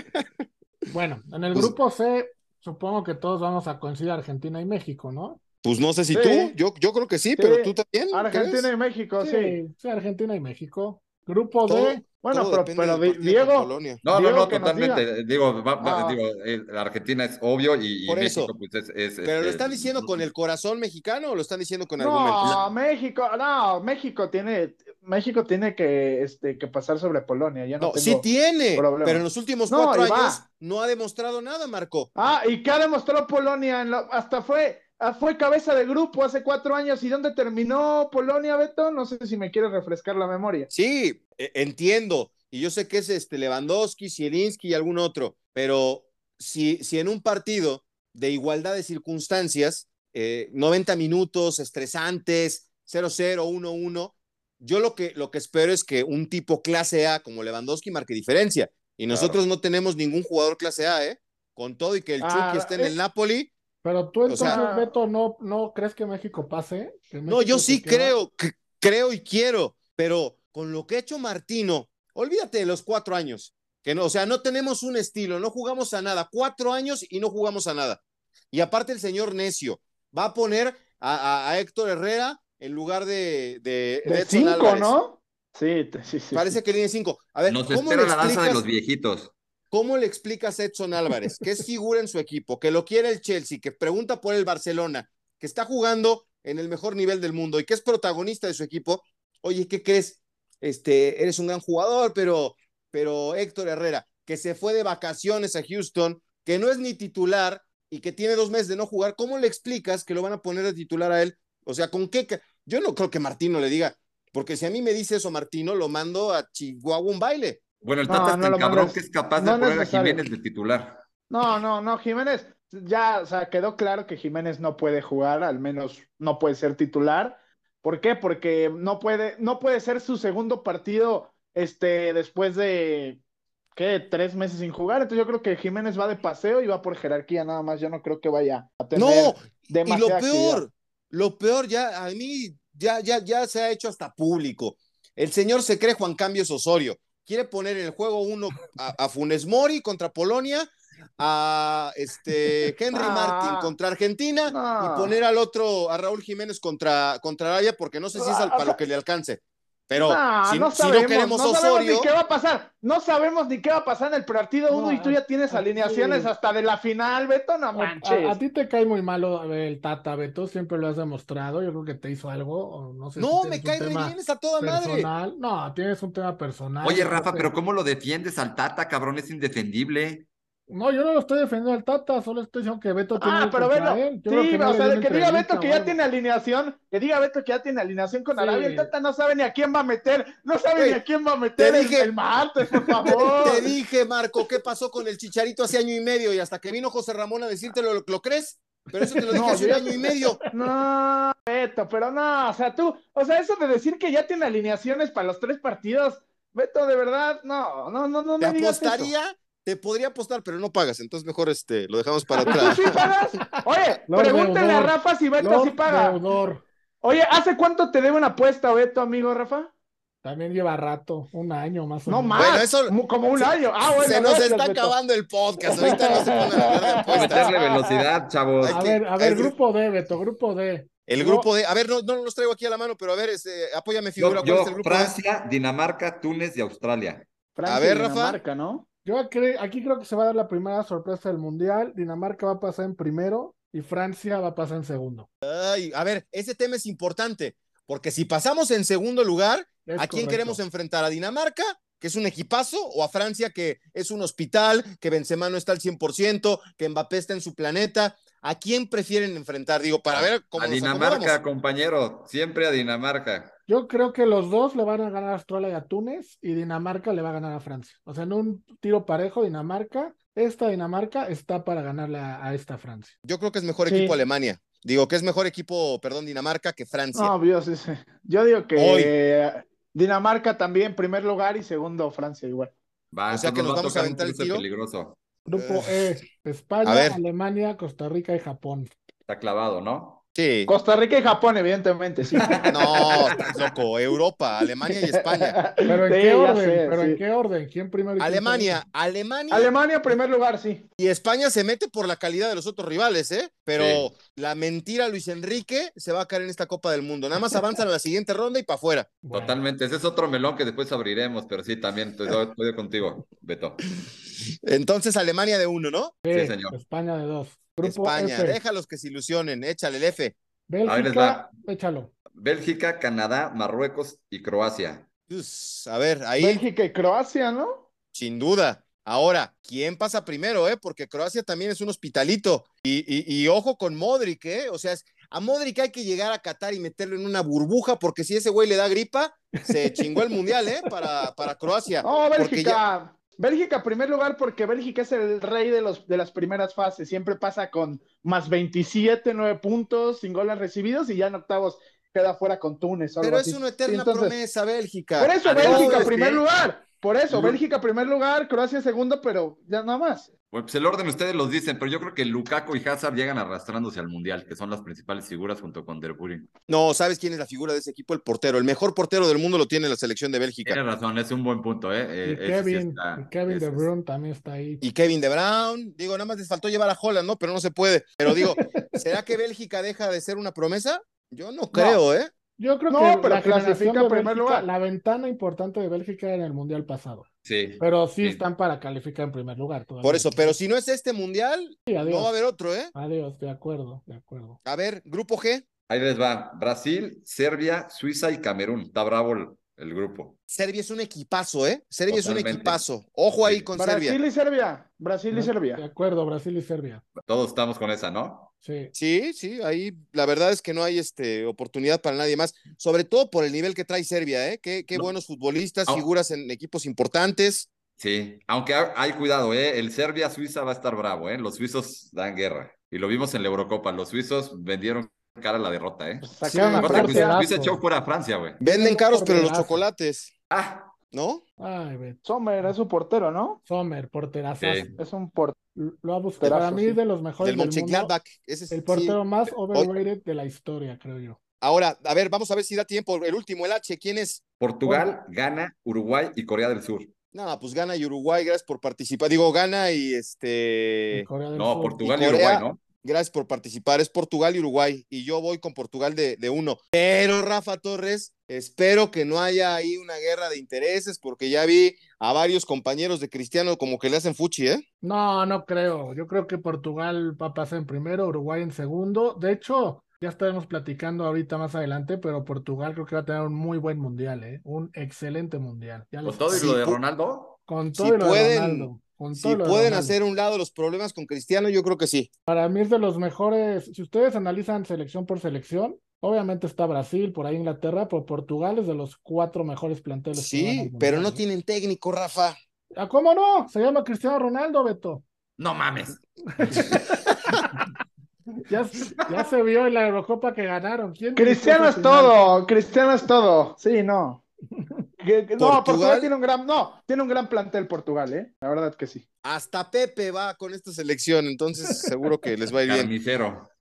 Bueno, en el Pues- grupo C, supongo que todos vamos a coincidir Argentina y México, ¿no? Pues no sé si Sí. tú, yo, yo creo que sí, pero tú también. Argentina ¿crees? y México, sí. Sí, sí, Argentina y México. Grupo Todo- D, Bueno, pero, Diego. No, Diego, no, no, totalmente. Digo, va- va- Ah. digo, eh, Argentina es obvio y, y Por México, eso. pues es. es, ¿Pero lo este, están diciendo con el corazón mexicano o lo están diciendo con argumentos? no, México, no, México tiene, México tiene que, este, que pasar sobre Polonia. Ya no, No, tengo... sí tiene, problema. pero en los últimos No, cuatro años no ha demostrado nada, Marco. Ah, ¿y qué ha demostrado Polonia? En la- hasta fue, fue cabeza de grupo hace cuatro años. ¿Y dónde terminó Polonia, Beto? No sé si me quieres refrescar la memoria. Sí, e- entiendo. Y yo sé que es este Lewandowski, Zielinski y algún otro, pero si, si en un partido de igualdad de circunstancias, 90 minutos, estresantes, 0-0, 1-1, yo lo que, lo que espero es que un tipo clase A como Lewandowski marque diferencia. Y nosotros no tenemos ningún jugador clase A, ¿eh? Con todo y que el Ah, Chucky esté en es- el Napoli. Pero tú O entonces, sea- Beto, ¿no, ¿no crees que México pase? ¿Que No, yo sí queda? creo, c- creo y quiero, pero con lo que ha hecho Martino, olvídate de los cuatro años, que no, o sea, no tenemos un estilo, no jugamos a nada, cuatro años y no jugamos a nada. Y aparte el señor Necio va a poner a, a- a Héctor Herrera en lugar de, de, cinco, Álvarez. ¿no? Sí, sí, sí. Parece que tiene cinco. A ver, Nos ¿cómo espera le, la danza de los viejitos. ¿Cómo le explicas a Edson Álvarez, que es figura en su equipo, que lo quiere el Chelsea, que pregunta por el Barcelona, que está jugando en el mejor nivel del mundo y que es protagonista de su equipo? Oye, ¿qué crees? Este, eres un gran jugador, pero, pero Héctor Herrera, que se fue de vacaciones a Houston, que no es ni titular y que tiene dos meses de no jugar, ¿cómo le explicas que lo van a poner de titular a él? O sea, ¿con qué? Yo no creo que Martino le diga, porque si a mí me dice eso Martino, lo mando a Chihuahua un baile. Bueno, el No, Tata es no tan lo cabrón que es capaz No de poner a. Jiménez de titular. No, no, no, Jiménez, ya, o sea, quedó claro que Jiménez no puede jugar, al menos no puede ser titular. ¿Por qué? Porque no puede, no puede ser su segundo partido, este, después de, ¿qué? Tres meses sin jugar. Entonces yo creo que Jiménez va de paseo y va por jerarquía nada más. Yo no creo que vaya a tener No, y lo peor, actividad. lo peor ya a mí ya, ya, ya se ha hecho hasta público. El señor se cree Juan Cambios Osorio. Quiere poner en el juego uno a, a Funes Mori contra Polonia, a este Henry Ah, Martin contra Argentina y poner al otro, a Raúl Jiménez contra, contra Arabia, porque no sé si es al- Ah, para lo que le alcance. Pero No, si, no si no sabemos, queremos no sabemos Osorio, ni qué va a pasar. No sabemos ni qué va a pasar en el partido No, uno y tú ya tienes a- alineaciones sí. hasta de la final, Beto, no A, manches. a- a ti te cae muy malo el Tata, Beto, siempre lo has demostrado. Yo creo que te hizo algo, o no sé no, me cae re bien, está toda madre. No, tienes un tema personal. Oye, Rafa, pero ¿cómo lo defiendes al Tata, cabrón? Es indefendible. No, yo no lo estoy defendiendo al Tata, solo estoy diciendo que Beto tiene Ah, pero Beto, sí, que no o sea, que diga Beto que ya tiene alineación, que diga Beto que ya tiene alineación con Sí. Arabia, el Tata no sabe ni a quién va a meter, no sabe ni a quién va a meter el, dije- el martes, por Te, favor. te dije, Marco, ¿qué pasó con el Chicharito hace año y medio? Y hasta que vino José Ramón a decírtelo, ¿lo, lo crees? Pero eso te lo dije No, hace yo un año y medio. No, Beto, pero no, o sea, tú, o sea, eso de decir que ya tiene alineaciones para los tres partidos, Beto, de verdad, no, no, no, no Te me digas eso. Te podría apostar, pero no pagas. Entonces mejor este, lo dejamos para ¿Tú atrás. sí pagas? Oye, Lord pregúntale a. Rafa si Beto Lord sí paga. Deudor. Oye, ¿hace cuánto te debe una apuesta, Beto, amigo Rafa? También lleva rato, un año más o No menos. más, Bueno, eso- como un año. Ah, bueno, se nos gracias, está Beto. acabando el podcast. Ahorita no se pongan a hablar de meterle velocidad, chavos. A ver, a ver, grupo D, Beto, grupo D. El grupo de. A ver, no, no los traigo aquí a la mano, pero a ver, este, apóyame, figura. Yo, ¿Cuál yo, es el grupo de? Francia, Dinamarca, Túnez y Australia. Francia A ver, y Rafa. Dinamarca, ¿no? Yo cre- aquí creo que se va a dar la primera sorpresa del Mundial. Dinamarca va a pasar en primero y Francia va a pasar en segundo. Ay, a ver, ese tema es importante, porque si pasamos en segundo lugar, Es ¿a quién correcto. queremos enfrentar? ¿A Dinamarca, que es un equipazo, o a Francia, que es un hospital, que Benzema no está al 100%, que Mbappé está en su planeta? ¿A quién prefieren enfrentar? Digo, para ver cómo A nos Dinamarca, acomodamos. compañero. Siempre a Dinamarca. Yo creo que los dos le van a ganar a Australia y a Túnez y Dinamarca le va a ganar a Francia. O sea, en un tiro parejo, Dinamarca, esta Dinamarca está para ganarle a, a esta Francia. Yo creo que es mejor Sí. equipo Alemania. Digo que es mejor equipo, perdón, Dinamarca que Francia. No, Dios, sí, sí. Yo digo que Hoy. eh, Dinamarca también, primer lugar, y segundo Francia igual. Va, O sea que nos va vamos a aventar el tiro. peligroso. Grupo Eh, E, España, a ver. Alemania, Costa Rica y Japón. Está clavado, ¿no? Sí. Costa Rica y Japón, evidentemente, sí. No, estás loco. Europa, Alemania y España. Pero en Sí, qué orden, sé, pero sí. en qué orden, ¿quién primero Alemania? Alemania Alemania, primer lugar, sí. y España se mete por la calidad de los otros rivales, ¿eh? Pero Sí. la mentira Luis Enrique se va a caer en esta Copa del Mundo. Nada más avanzan a la siguiente ronda y para afuera. Bueno, Totalmente. Ese es otro melón que después abriremos, pero sí, también estoy, estoy contigo, Beto. Entonces Alemania de uno, ¿no? E, señor. España de dos. Grupo España, F, déjalos que se ilusionen, échale el F. Ahí les Bélgica, échalo. Bélgica, Canadá, Marruecos y Croacia. A ver, ahí Bélgica y Croacia, ¿no? sin duda. Ahora, ¿quién pasa primero, eh? Porque Croacia también es un hospitalito. Y, y- y ojo con Modric, ¿eh? O sea, es- a Modric hay que llegar a Qatar y meterlo en una burbuja, porque si ese güey le da gripa, se chingó el mundial, ¿eh? Para, para Croacia. Ya- Bélgica. Bélgica, primer lugar, porque Bélgica es el rey de, los, de las primeras fases. Siempre pasa con más 27, 9 puntos, sin goles recibidos y ya en octavos queda fuera con Túnez. Pero es una eterna promesa, Bélgica. Por eso, Bélgica, primer lugar. Por eso, Bélgica primer lugar, Croacia segundo, pero ya nada más. Pues el orden ustedes los dicen, pero yo creo que Lukaku y Hazard llegan arrastrándose al Mundial, que son las principales figuras junto con Der No, ¿sabes quién es la figura de ese equipo? El portero. El mejor portero del mundo lo tiene la selección de Bélgica. Tienes razón, es un buen punto, ¿eh? y eh, Kevin, Kevin De Bruyne también está ahí. Y Kevin De Bruyne, digo, nada más les faltó llevar a Holland, ¿no? Pero no se puede. Pero digo, ¿será que Bélgica deja de ser una promesa? Yo no creo, ¿eh? Yo creo que la clasifica primer lugar. La ventana importante de Bélgica era en el mundial pasado. Sí. Pero sí, están para calificar en primer lugar. Por eso, pero si no es este mundial, no va a haber otro, ¿eh? Adiós, de acuerdo, de acuerdo. A ver, grupo G. Ahí les va. Brasil, Serbia, Suiza y Camerún. Está bravo el, grupo. Serbia es un equipazo, ¿eh? Serbia es un equipazo. Ojo ahí con Serbia. Brasil y Serbia. Brasil y Serbia. De acuerdo, Brasil y Serbia. Todos estamos con esa, ¿no? Sí. Sí, sí, ahí la verdad es que no hay este, oportunidad para nadie más, sobre todo por el nivel que trae Serbia, ¿eh? Qué, qué buenos futbolistas, figuras en equipos importantes. Sí, aunque hay cuidado, ¿eh? El Serbia-Suiza va a estar bravo, ¿eh? Los suizos dan guerra. Y lo vimos en la Eurocopa, los suizos vendieron cara a la derrota, ¿eh? Sí, Suiza echó fuera a Francia, güey. Venden caros, pero los chocolates. Ah, ¿no? Ay, Sommer es su portero, ¿no? Sommer, porterazo. Es un portero. Lo ha buscado. Para mí, de los mejores del, del mundo. Ese es, el portero más overrated de la historia, creo yo. Ahora, a ver, vamos a ver si da tiempo. El último, el H, ¿quién es? Portugal, Ghana, Uruguay y Corea del Sur. No, pues Ghana y Uruguay, gracias por participar. Digo, Ghana y este. no, Portugal y, Uruguay, ¿no? Gracias por participar. Es Portugal y Uruguay. Y yo voy con Portugal de, de, uno. Pero Rafa Torres, espero que no haya ahí una guerra de intereses, porque ya vi a varios compañeros de Cristiano como que le hacen fuchi, ¿eh? No, no creo. Yo creo que Portugal va a pasar en primero, Uruguay en segundo. De hecho, ya estaremos platicando ahorita más adelante, pero Portugal creo que va a tener un muy buen mundial, ¿eh? Un excelente mundial. ¿Con todo y lo de Ronaldo? Con todo y lo de Ronaldo si pueden hacer un lado los problemas con Cristiano, yo creo que sí. Para mí es de los mejores, si ustedes analizan selección por selección, obviamente está Brasil, por ahí Inglaterra, pero Portugal es de los cuatro mejores planteles. Sí, pero no tienen técnico, Rafa. ¿A cómo no? Se llama Cristiano Ronaldo, Beto. No mames. ya, ya, se vio en la Eurocopa que ganaron. ¿Quién Cristiano es todo, Cristiano es todo. Sí, no no, Portugal tiene un gran, no, tiene un gran plantel Portugal, ¿eh? La verdad que sí. Hasta Pepe va con esta selección, entonces seguro que les va a ir bien.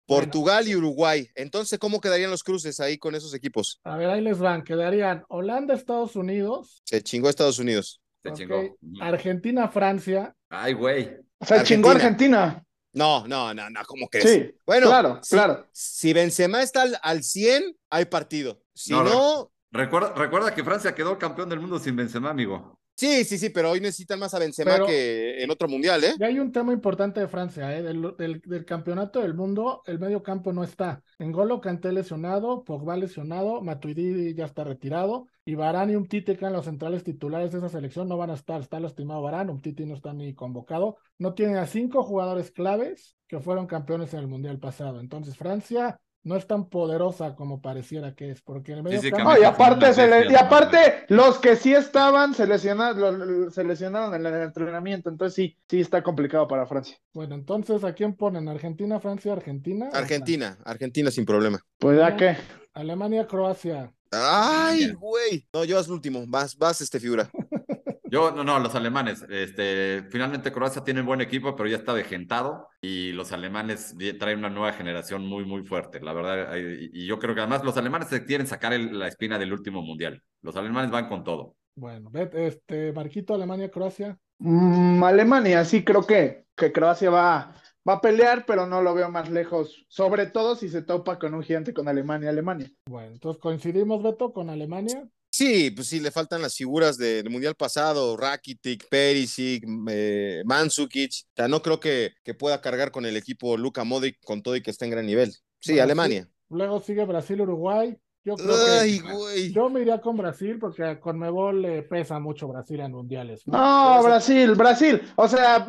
Portugal y Uruguay. Entonces, ¿cómo quedarían los cruces ahí con esos equipos? A ver, ahí les van. Quedarían Holanda, Estados Unidos. Se chingó Estados Unidos. Se chingó. Argentina, Francia. Ay, güey. Se chingó Argentina. No, no, no, no, ¿cómo crees? Sí, bueno, claro, claro. Si Benzema está al, al 100, hay partido. Si no, Recuerda, recuerda que Francia quedó campeón del mundo sin Benzema, amigo. Sí, sí, sí, pero hoy necesitan más a Benzema que en otro mundial, ¿eh? Y hay un tema importante de Francia, ¿eh? Del, del, campeonato del mundo, el medio campo no está. Engolo Canté lesionado, Pogba lesionado, Matuidi ya está retirado, y Barán y Umtiti, que eran los centrales titulares de esa selección, no van a estar. Está lastimado Barán, Umtiti no está ni convocado. No tienen a cinco jugadores claves que fueron campeones en el mundial pasado. Entonces, Francia no es tan poderosa como pareciera que es, porque en el medio campo... y aparte, y aparte los que sí estaban se lesionaron, se lesionaron en el entrenamiento, entonces sí, sí está complicado para Francia. Bueno, entonces, ¿a quién ponen? ¿Argentina, Francia, Argentina? Argentina, Argentina sin problema. Pues ya qué. Alemania, Croacia. Ay, güey. No, yo vas el último, vas, vas, este figura. Yo, no, no, los alemanes. Este, finalmente Croacia tiene un buen equipo, pero ya está vejentado y los alemanes traen una nueva generación muy, muy fuerte, la verdad. Y yo creo que además los alemanes se quieren sacar la espina del último mundial. Los alemanes van con todo. Bueno, este, Marquito, Alemania, Croacia. Mm, Alemania, sí, creo que, que Croacia va, va a pelear, pero no lo veo más lejos, sobre todo si se topa con un gigante con Alemania, Alemania. Bueno, entonces coincidimos, Beto, con Alemania. Sí, pues sí, le faltan las figuras del Mundial pasado, Rakitic, Perisic, eh, Mandzukic. O sea, no creo que, que, pueda cargar con el equipo Luka Modric con todo y que está en gran nivel. Sí, Alemania. Luego sigue Brasil, Uruguay. Yo creo Ay, que güey. yo me iría con Brasil porque con Mebol le pesa mucho Brasil en mundiales. ¿no? No, Brasil, Brasil. O sea,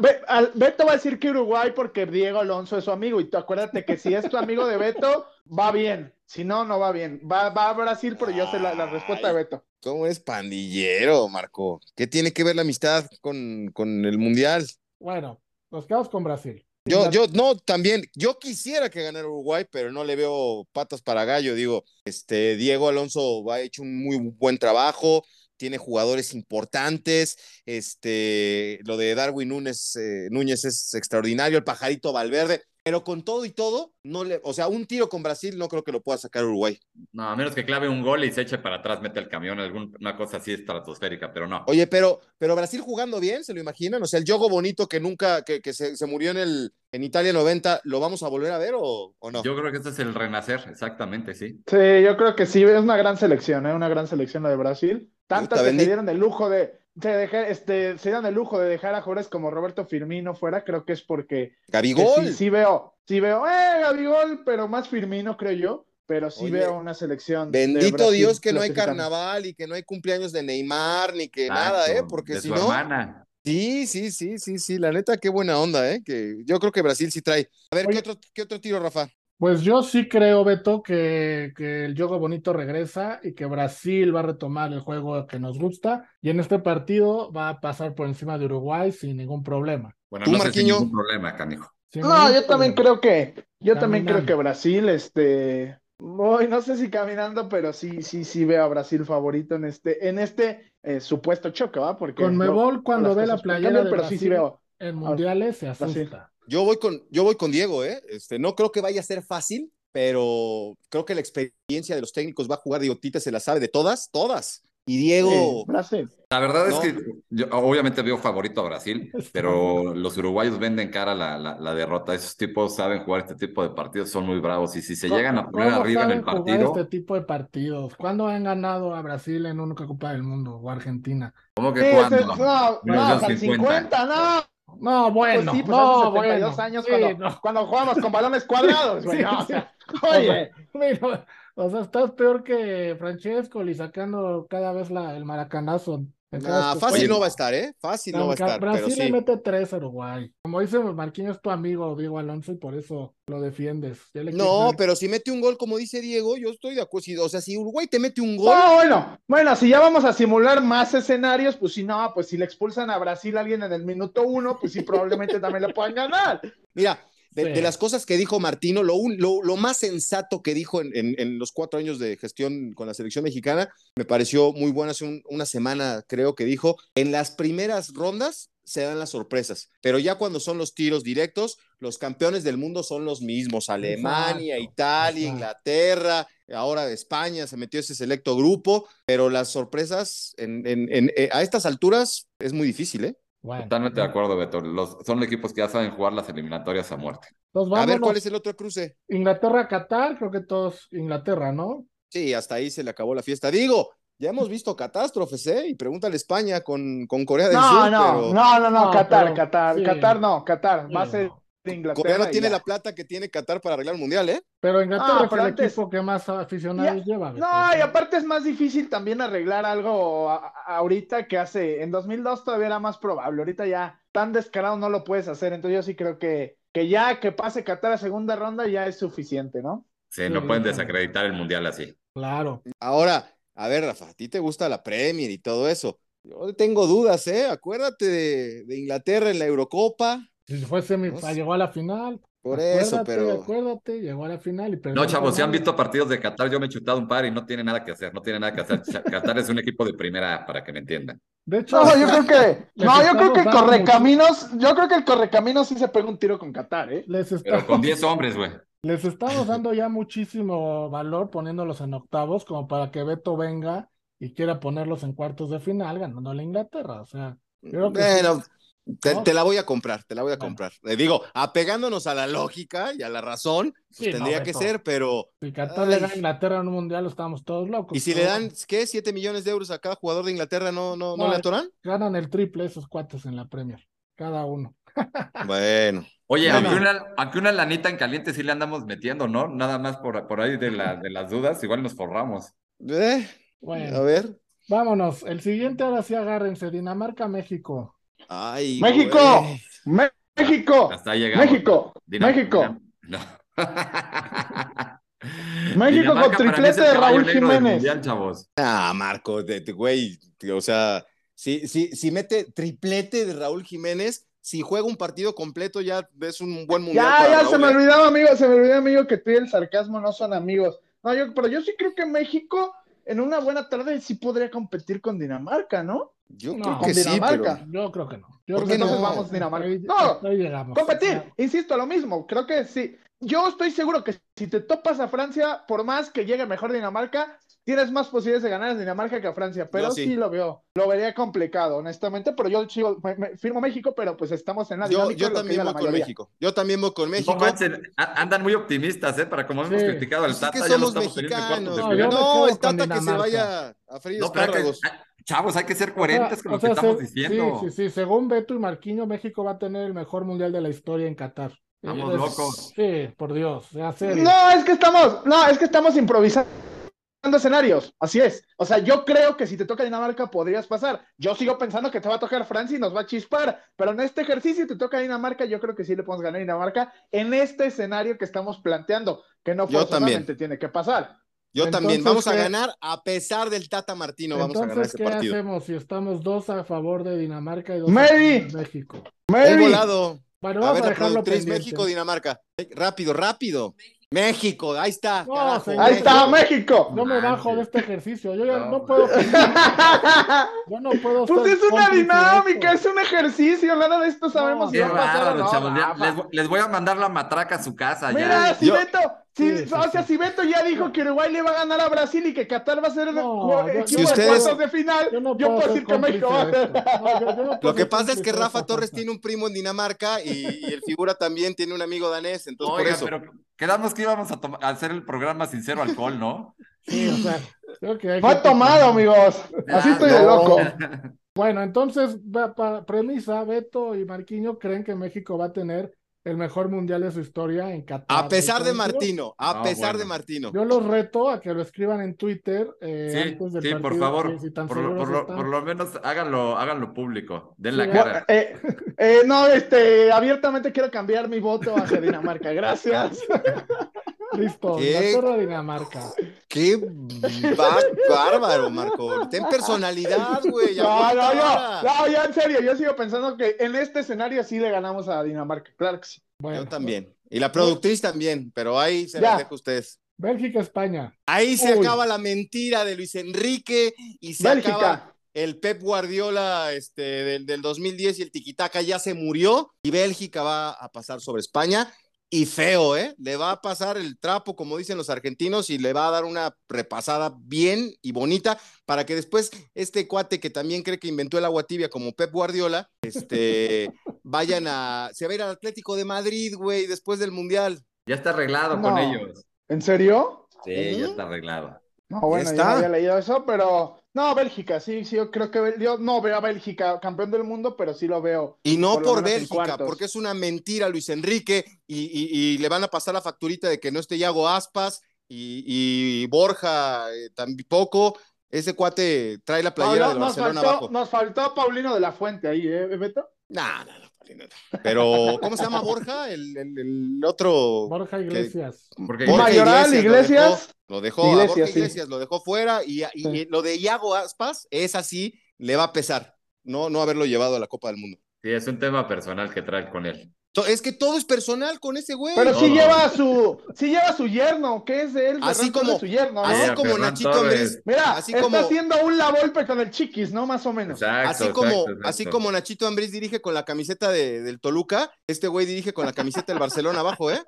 Beto va a decir que Uruguay porque Diego Alonso es su amigo. Y tú acuérdate que si es tu amigo de Beto, va bien. Si no, no va bien. Va, va a Brasil, pero yo sé la, la respuesta de Beto. ¿Cómo es pandillero, Marco? ¿Qué tiene que ver la amistad con, con el mundial? Bueno, nos quedamos con Brasil. Yo, yo, no, también, yo quisiera que ganara Uruguay, pero no le veo patas para gallo. Digo, este, Diego Alonso ha hecho un muy buen trabajo, tiene jugadores importantes, este, lo de Darwin Núñez, eh, Núñez es extraordinario, el pajarito Valverde, pero con todo y todo, no le, o sea, un tiro con Brasil no creo que lo pueda sacar Uruguay. No, a menos que clave un gol y se eche para atrás, mete el camión, alguna cosa así estratosférica, pero no. Oye, pero, pero Brasil jugando bien, ¿se lo imaginan? O sea, el yogo bonito que nunca, que, que se, se murió en el en Italia 90, ¿lo vamos a volver a ver o, o no? Yo creo que este es el renacer, exactamente, sí. Sí, yo creo que sí, es una gran selección, ¿eh? Una gran selección la de Brasil. Puta, que se dieron el lujo de, de dejar, este, se dieron el lujo de dejar a jugadores como Roberto Firmino fuera, creo que es porque que Gabigol. sí, sí veo, sí veo, eh, Gabigol, pero más Firmino, creo yo, pero sí Oye, veo una selección. de Bendito Brasil Dios que no hay carnaval y que no hay cumpleaños de Neymar ni que nada, ¿eh? Porque de si su no. hermana. Sí, sí, sí, sí, sí. La neta, qué buena onda, ¿eh? Que yo creo que Brasil sí trae. A ver, ¿qué otro, qué otro tiro, Rafa? Pues yo sí creo, Beto, que, que el juego bonito regresa y que Brasil va a retomar el juego que nos gusta y en este partido va a pasar por encima de Uruguay sin ningún problema. Bueno, ¿Tú, no sé si Marquinho? ningún problema, canijo. Sin No, yo también problema. creo que, yo también creo que Brasil, este, voy, no sé si caminando, pero sí, sí, sí veo a Brasil favorito en este, en este eh, supuesto choque, ¿va? Porque Con Mebol, cuando ve la playera cambiar, de pero sí, sí Brasil veo. en mundiales se Brasil. Yo voy con, yo voy con Diego, ¿eh? Este, no creo que vaya a ser fácil, pero creo que la experiencia de los técnicos va a jugar. Digo, Tite se la sabe de todas, todas. Y Diego, Sí, Brasil. La verdad No. es que yo obviamente veo favorito a Brasil, pero los uruguayos venden cara la, la, la derrota. Esos tipos saben jugar este tipo de partidos, son muy bravos. Y si se llegan a poner ¿Cómo arriba en saben el jugar partido, este tipo de partidos? ¿Cuándo han ganado a Brasil en una Copa del Mundo o Argentina? ¿cómo que Sí, cuando? ese- no, no, 1950. 50, no. No, bueno, pues sí, pues no, hace 72 bueno. años Sí, cuando, no. cuando jugábamos con balones cuadrados, güey. Sí, no, o sí. sea, O oye, sea, mira, o sea, estás peor que Francesco y sacando cada vez la, el maracanazo. Nah, estos fácil no va a estar, ¿eh? Fácil no va a estar, pero Brasil le mete tres a Uruguay. Como dice Marquinhos, es tu amigo Diego Alonso y por eso lo defiendes. Ya le quieres No, pero si mete un gol, como dice Diego, yo estoy de acuerdo. O sea, si Uruguay te mete un gol, No, bueno, bueno, si ya vamos a simular más escenarios, pues si no, pues si le expulsan a Brasil a alguien en el minuto uno, pues sí, probablemente también le puedan ganar. Mira, de, Sí. de las cosas que dijo Martino, lo, un- lo, lo más sensato que dijo en, en- en los cuatro años de gestión con la selección mexicana, me pareció muy bueno hace un- una semana, creo que dijo, en las primeras rondas se dan las sorpresas, pero ya cuando son los tiros directos, los campeones del mundo son los mismos, Alemania, Exacto, Italia, exacto. Inglaterra, ahora España se metió ese selecto grupo, pero las sorpresas en- en- en- eh, a estas alturas es muy difícil, ¿eh? Bueno, Totalmente de acuerdo, Beto. Los, son equipos que ya saben jugar las eliminatorias a muerte. Entonces, A ver. ¿cuál es el otro cruce? Inglaterra-Qatar, creo que todos Inglaterra, ¿no? Sí, hasta ahí se le acabó la fiesta. Digo, ya hemos visto catástrofes, ¿eh? Y pregúntale España con, con Corea del No, Sur, no, pero no, no, no, No, Qatar, pero- Qatar, sí. Qatar no, Qatar, va a ser Inglaterra. Corea no tiene ya. la plata que tiene Qatar para arreglar el mundial, ¿eh? Pero Inglaterra Ah, es el antes- equipo que más aficionados lleva. Beto. No, y aparte es más difícil también arreglar algo a- a- ahorita que hace, en 2002 todavía era más probable, ahorita ya tan descarado no lo puedes hacer, entonces yo sí creo que, que ya que pase Qatar a segunda ronda ya es suficiente, ¿no? Sí, Sí, no pueden desacreditar el mundial así. Claro. Ahora, a ver, Rafa, a ti te gusta la Premier y todo eso. Yo tengo dudas, ¿eh? Acuérdate de, de Inglaterra en la Eurocopa. Si fue semi, No sé. llegó a la final. Por eso, pero. Acuérdate, llegó a la final y perdió No, chavos, si han visto partidos de Qatar, yo me he chutado un par y no tiene nada que hacer, no tiene nada que hacer. Qatar es un equipo de primera, para que me entiendan. De hecho, No, yo creo que, no, yo creo que el Correcaminos, yo creo que el Correcaminos sí se pega un tiro con Qatar, ¿eh? les, Pero con 10 hombres, güey. les estamos dando ya muchísimo valor poniéndolos en octavos, como para que Beto venga y quiera ponerlos en cuartos de final, ganándole a Inglaterra. O sea, creo que sí. Te, ¿No? te la voy a comprar, te la voy a Bueno. comprar. Le digo, apegándonos a la lógica y a la razón, pues Sí, no, tendría que ser, pero. si Qatar le gana a Inglaterra en un mundial, estamos todos locos. ¿Y si pero le dan, qué? ¿7 millones de euros a cada jugador de Inglaterra? ¿No, no, no, No, le atoran? Ganan el triple esos cuates en la Premier, cada uno. Bueno. Oye, Bueno. aunque, una, aunque una lanita en caliente sí le andamos metiendo, ¿no? Nada más por, por ahí de, la, de las dudas, igual nos forramos. Eh, a Bueno, ver. vámonos. El siguiente ahora sí agárrense. Dinamarca, México. Ay, México. Me- México, Hasta ahí llegamos. México, Dinam- México. No. México con triplete de Raúl Jiménez. mundial, chavos. Ah, Marco, de- de- güey, o sea, si, si, si mete triplete de Raúl Jiménez, si juega un partido completo ya es un buen mundial. Ya, para ya, Raúl, se me ¿eh? olvidaba, amigo, se me olvidaba, amigo, que tú y el sarcasmo no son amigos. No, yo, pero yo sí creo que México en una buena tarde sí podría competir con Dinamarca, ¿no? Yo No, creo que sí, Dinamarca. pero Yo creo que no. Yo ¿Por creo que no? Entonces vamos Dinamarca. Ahí- No, llegamos. Competir, insisto, lo mismo, creo que sí. Yo estoy seguro que si te topas a Francia, por más que llegue mejor Dinamarca, tienes más posibilidades de ganar a Dinamarca que a Francia, pero sí. sí. lo veo, lo vería complicado, honestamente, pero yo sigo, me- me- firmo México, pero pues estamos en la yo, dinámica yo que también voy la con mayoría. México. Yo también voy con México. A- andan muy optimistas, ¿eh? Para como hemos Sí. criticado al Pues es que Tata, ya lo somos estamos mexicanos. de No, el Tata que se Dinamarca. vaya a hay que- espárragos. Chavos, hay que ser O coherentes sea, con lo que sea, estamos se- diciendo. Sí, sí, sí. Según Beto y Marquinho, México va a tener el mejor mundial de la historia en Qatar. Estamos Es- locos. Sí, por Dios. sea serio. No, es que estamos, no, es que estamos improvisando escenarios, así es. O sea, yo creo que si te toca Dinamarca podrías pasar. Yo sigo pensando que te va a tocar Francia y nos va a chispar, pero en este ejercicio te toca Dinamarca, yo creo que sí le podemos ganar a Dinamarca en este escenario que estamos planteando, que no Yo forzosamente tiene que pasar. Yo también. Entonces, Vamos a ganar a pesar del Tata Martino. Vamos a ganar Entonces, ese ¿qué partido. hacemos si estamos dos a favor de Dinamarca y dos Mary. a favor de México? Mary, volado. Bueno, A vamos ver, a dejarlo pendiente. México, Dinamarca. Rápido, rápido. México, ahí está. No, carajo. señor. ahí está México. Yo me bajo de este ejercicio. Yo ya No. no, puedo. Yo no puedo. Pues es una dinámica, es un ejercicio, nada de esto sabemos si Qué va a pasar no. les, voy- les voy a mandar la matraca a su casa. Mira, ya. si Yo- Beto, Sí, sí, o sea, sí. si Beto ya dijo que Uruguay le va a ganar a Brasil y que Qatar va a ser el No, yo- equipo Si de ustedes- cuartos de final, Yo no yo puedo ser decir que México va a. No, yo- puedo Lo que ser pasa es que Rafa Torres tiene un primo en Dinamarca y, y el figura también tiene un amigo danés, entonces Oiga, por eso. pero quedamos que íbamos a, a hacer el programa sin cero alcohol, ¿no? Sí, o sea, creo que hay No he gente tomado, amigos. Así Ah, estoy de loco. Bueno, entonces, premisa, Beto y Marquinho creen que México va a tener el mejor mundial de su historia en Qatar. A pesar de Martino, a Ah, pesar de. Martino. Yo los reto a que lo escriban en Twitter eh, Sí, antes del sí, por favor. si- si tan por, lo, por lo- por lo menos háganlo, háganlo público. Den la cara. Eh, eh, no, este, abiertamente quiero cambiar mi voto hacia Dinamarca. Gracias. Listo, ¿Qué? Inglaterra, Dinamarca. Qué ba- bárbaro, Marco. Ten personalidad, güey. No, no, yo, no, ya en serio, yo sigo pensando que en este escenario sí le ganamos a Dinamarca. Claro que sí. Bueno, Yo también. Y la productriz también, pero ahí se las dejo a ustedes. Bélgica, España. Ahí se Uy. acaba la mentira de Luis Enrique y se acaba el Pep Guardiola este, del, del 2010 y el Tiquitaca ya se murió y Bélgica va a pasar sobre España y feo, ¿eh? Le va a pasar el trapo, como dicen los argentinos, y le va a dar una repasada bien y bonita para que después este cuate que también cree que inventó el agua tibia como Pep Guardiola, este, vayan a, se va a ir al Atlético de Madrid, güey, después del Mundial. Ya está arreglado con ellos. ¿En serio? Sí, ya está arreglado. No, bueno, Ya yo no está. había leído eso, pero no, Bélgica, sí, sí, yo creo que yo no veo a Bélgica campeón del mundo, pero sí lo veo. Y no Por Bélgica, porque es una mentira Luis Enrique y, y- y le van a pasar la facturita de que no esté Yago Aspas y, y Borja eh, tampoco. Ese cuate trae la playera No, del nos, Barcelona faltó, abajo. nos faltó Paulino de la Fuente ahí, ¿eh, Beto? Nah, Paulino, no. Pero, ¿cómo se llama Borja? El, el- el otro. Borja Iglesias. Porque Borja Mayoral, Iglesias. Lo dejó, lo dejó a Iglesias, Borja sí. Iglesias, lo dejó fuera y, y Sí. lo de Yago Aspas es así, le va a pesar. No, no haberlo llevado a la Copa del Mundo. sí, es un tema personal que trae con él. Es que todo es personal con ese güey. Pero sí No. lleva a su, sí lleva a su yerno, que es de él, Así Ferran como- su yerno, ¿no? así Ah, como Ferran Nachito. Ambriz. Mira, así está como- haciendo un la golpe con el chiquis, ¿no? Más o menos. Exacto, Así exacto, como, exacto. así como Nachito Ambriz dirige con la camiseta de- del Toluca, este güey dirige con la camiseta del Barcelona abajo, ¿eh?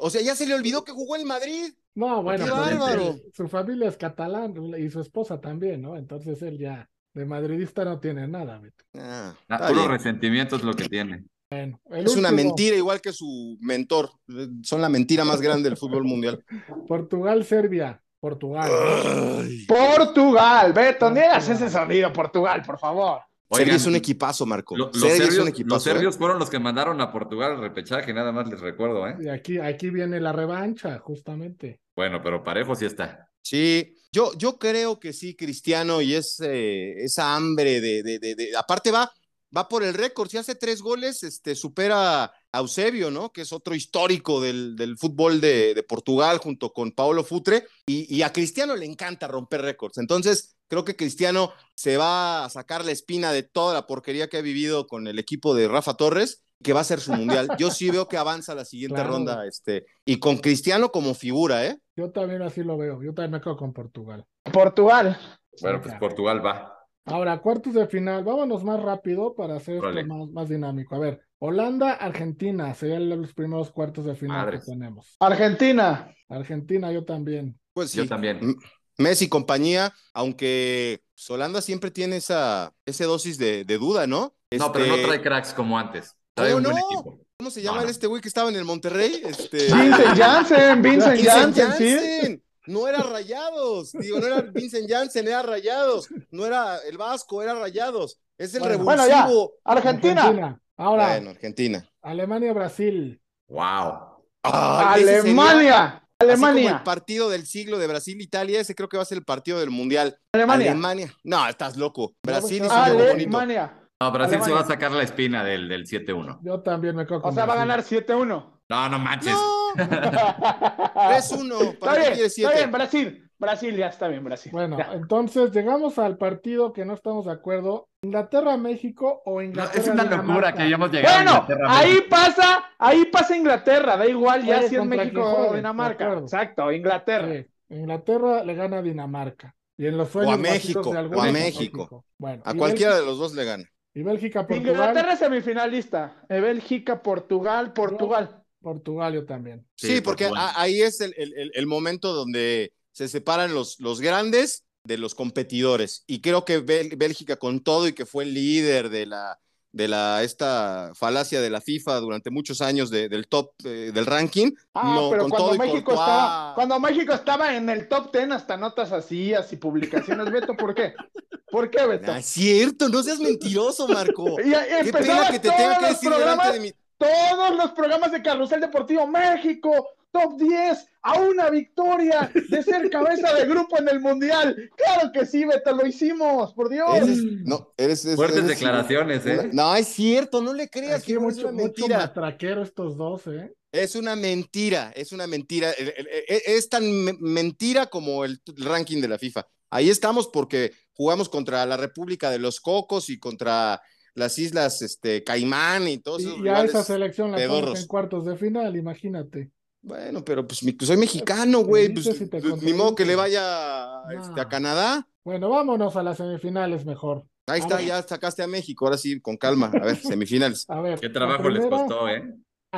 O sea, ya se le olvidó que jugó en Madrid. No, bueno, ¡Qué pues, bárbaro! él- su familia es catalán y su esposa también, ¿no? Entonces él ya de madridista no tiene nada, Beto. Ah, Ah, puro bien. resentimiento es lo que tiene. Bueno, Es una mentira igual que su mentor. Son la mentira más grande del fútbol mundial. Portugal, Serbia. Portugal. Ay. Portugal, Beto, ni hagas ese sonido, Portugal, por favor. Serbia Oigan, es un equipazo, Marco. lo- los, Serbia es un serbios, equipazo. los ¿eh? serbios fueron los que mandaron a Portugal al repechaje, nada más les recuerdo, ¿eh? Y aquí, aquí viene la revancha, justamente. Bueno, pero parejo sí está. Sí, yo, yo creo que sí, Cristiano, y es eh, esa hambre de, de, de, de- aparte va, va por el récord, si hace tres goles, este, supera a Eusebio, ¿no? Que es otro histórico del, del fútbol de, de Portugal junto con Paolo Futre, y, y a Cristiano le encanta romper récords, entonces creo que Cristiano se va a sacar la espina de toda la porquería que ha vivido con el equipo de Rafa Torres, que va a ser su mundial. Yo sí veo que avanza la siguiente Claro. ronda, este, y con Cristiano como figura, ¿eh? Yo también así lo veo. Yo también me quedo con Portugal. Portugal. Bueno, pues. Portugal va. Ahora, cuartos de final. Vámonos más rápido para hacer esto más, más dinámico. A ver, Holanda, Argentina. Serían los primeros cuartos de final que tenemos. Argentina. Argentina, yo también. Pues sí. Yo también. M- Messi compañía, aunque Holanda siempre tiene esa ese dosis de, de duda, ¿no? No, pero no Este, trae cracks como antes. Trae ¿Cómo un buen no? equipo. ¿Cómo se llama No, no. este güey que estaba en el Monterrey? Este... Vincent Janssen, Vincent Vincent Janssen, sí. No era Rayados, digo, no era Vincent Janssen, era Rayados, no era el Vasco, era Rayados. Es el Bueno, bueno, ya. revulsivo. Argentina. Ahora, Bueno, Argentina. Alemania, Brasil. Wow. Ay, ese sería- Alemania. así como Alemania. el partido del siglo de Brasil-Italia, ese creo que va a ser el partido del Mundial. Alemania. Alemania. No, estás loco. Brasil y Ah, bonito. Alemania. No, Brasil se va a sacar la espina del, del 7-1. Yo también me con O sea, va a ganar 7-1. No, no manches. No, 3-1. Está ¿Para qué bien, está 7? bien, Brasil. Brasil, ya está bien, Brasil. Bueno, Ya. entonces llegamos al partido que no estamos de acuerdo. Inglaterra-México o No, Inglaterra. es una locura que hayamos llegado a Bueno, ahí pasa, ahí pasa Inglaterra, da igual ya si es México o Dinamarca. Exacto, Inglaterra. Sí, Inglaterra le gana a Dinamarca. Y en los sueños a guajitos México, de o a México. Bueno, A cualquiera de los dos le gana. Y Bélgica, Portugal. Inglaterra semifinalista. Eh, Bélgica, Portugal, Portugal. Portugal yo también. Sí, Sí, porque a- ahí es el, el- el- el momento donde se separan los, los grandes de los competidores. Y creo que Bel- Bélgica, con todo y que fue el líder de la, de la esta falacia de la FIFA durante muchos años de- del top eh, del ranking, Ah, no, pero cuando México Courtois- estaba, cuando México estaba en el top 10, hasta notas así, así publicaciones. Beto, ¿por qué? ¿Por qué, Beto? Ah, es cierto, no seas mentiroso, Marco. Y, y Qué pena que te tenga que los decir delante programas, de mi. todos los programas de Carrusel Deportivo, México, top 10, a una victoria de ser cabeza de grupo en el Mundial. Claro que sí, Beto, lo hicimos, por Dios. Eres, no, eres, eres- Fuertes eres- declaraciones, ¿eh? No, es cierto, no le creas Aquí que es mucho, una mucho mentira. matraquero estos dos, ¿eh? Es una mentira, es una mentira. El- Es tan me- mentira como el ranking de la FIFA. Ahí estamos porque jugamos contra la República de los Cocos y contra las islas este, Caimán y todos esos Y, y a esa selección la en cuartos de final, imagínate. Bueno, pero pues mi- soy mexicano, güey. Pues, dices y te pues, ni modo que le vaya este, a. Canadá. Bueno, vámonos a las semifinales mejor. Ahí A está, ver. ya sacaste a México. Ahora sí, con calma. A ver, semifinales. A ver. Qué trabajo les costó, ¿eh?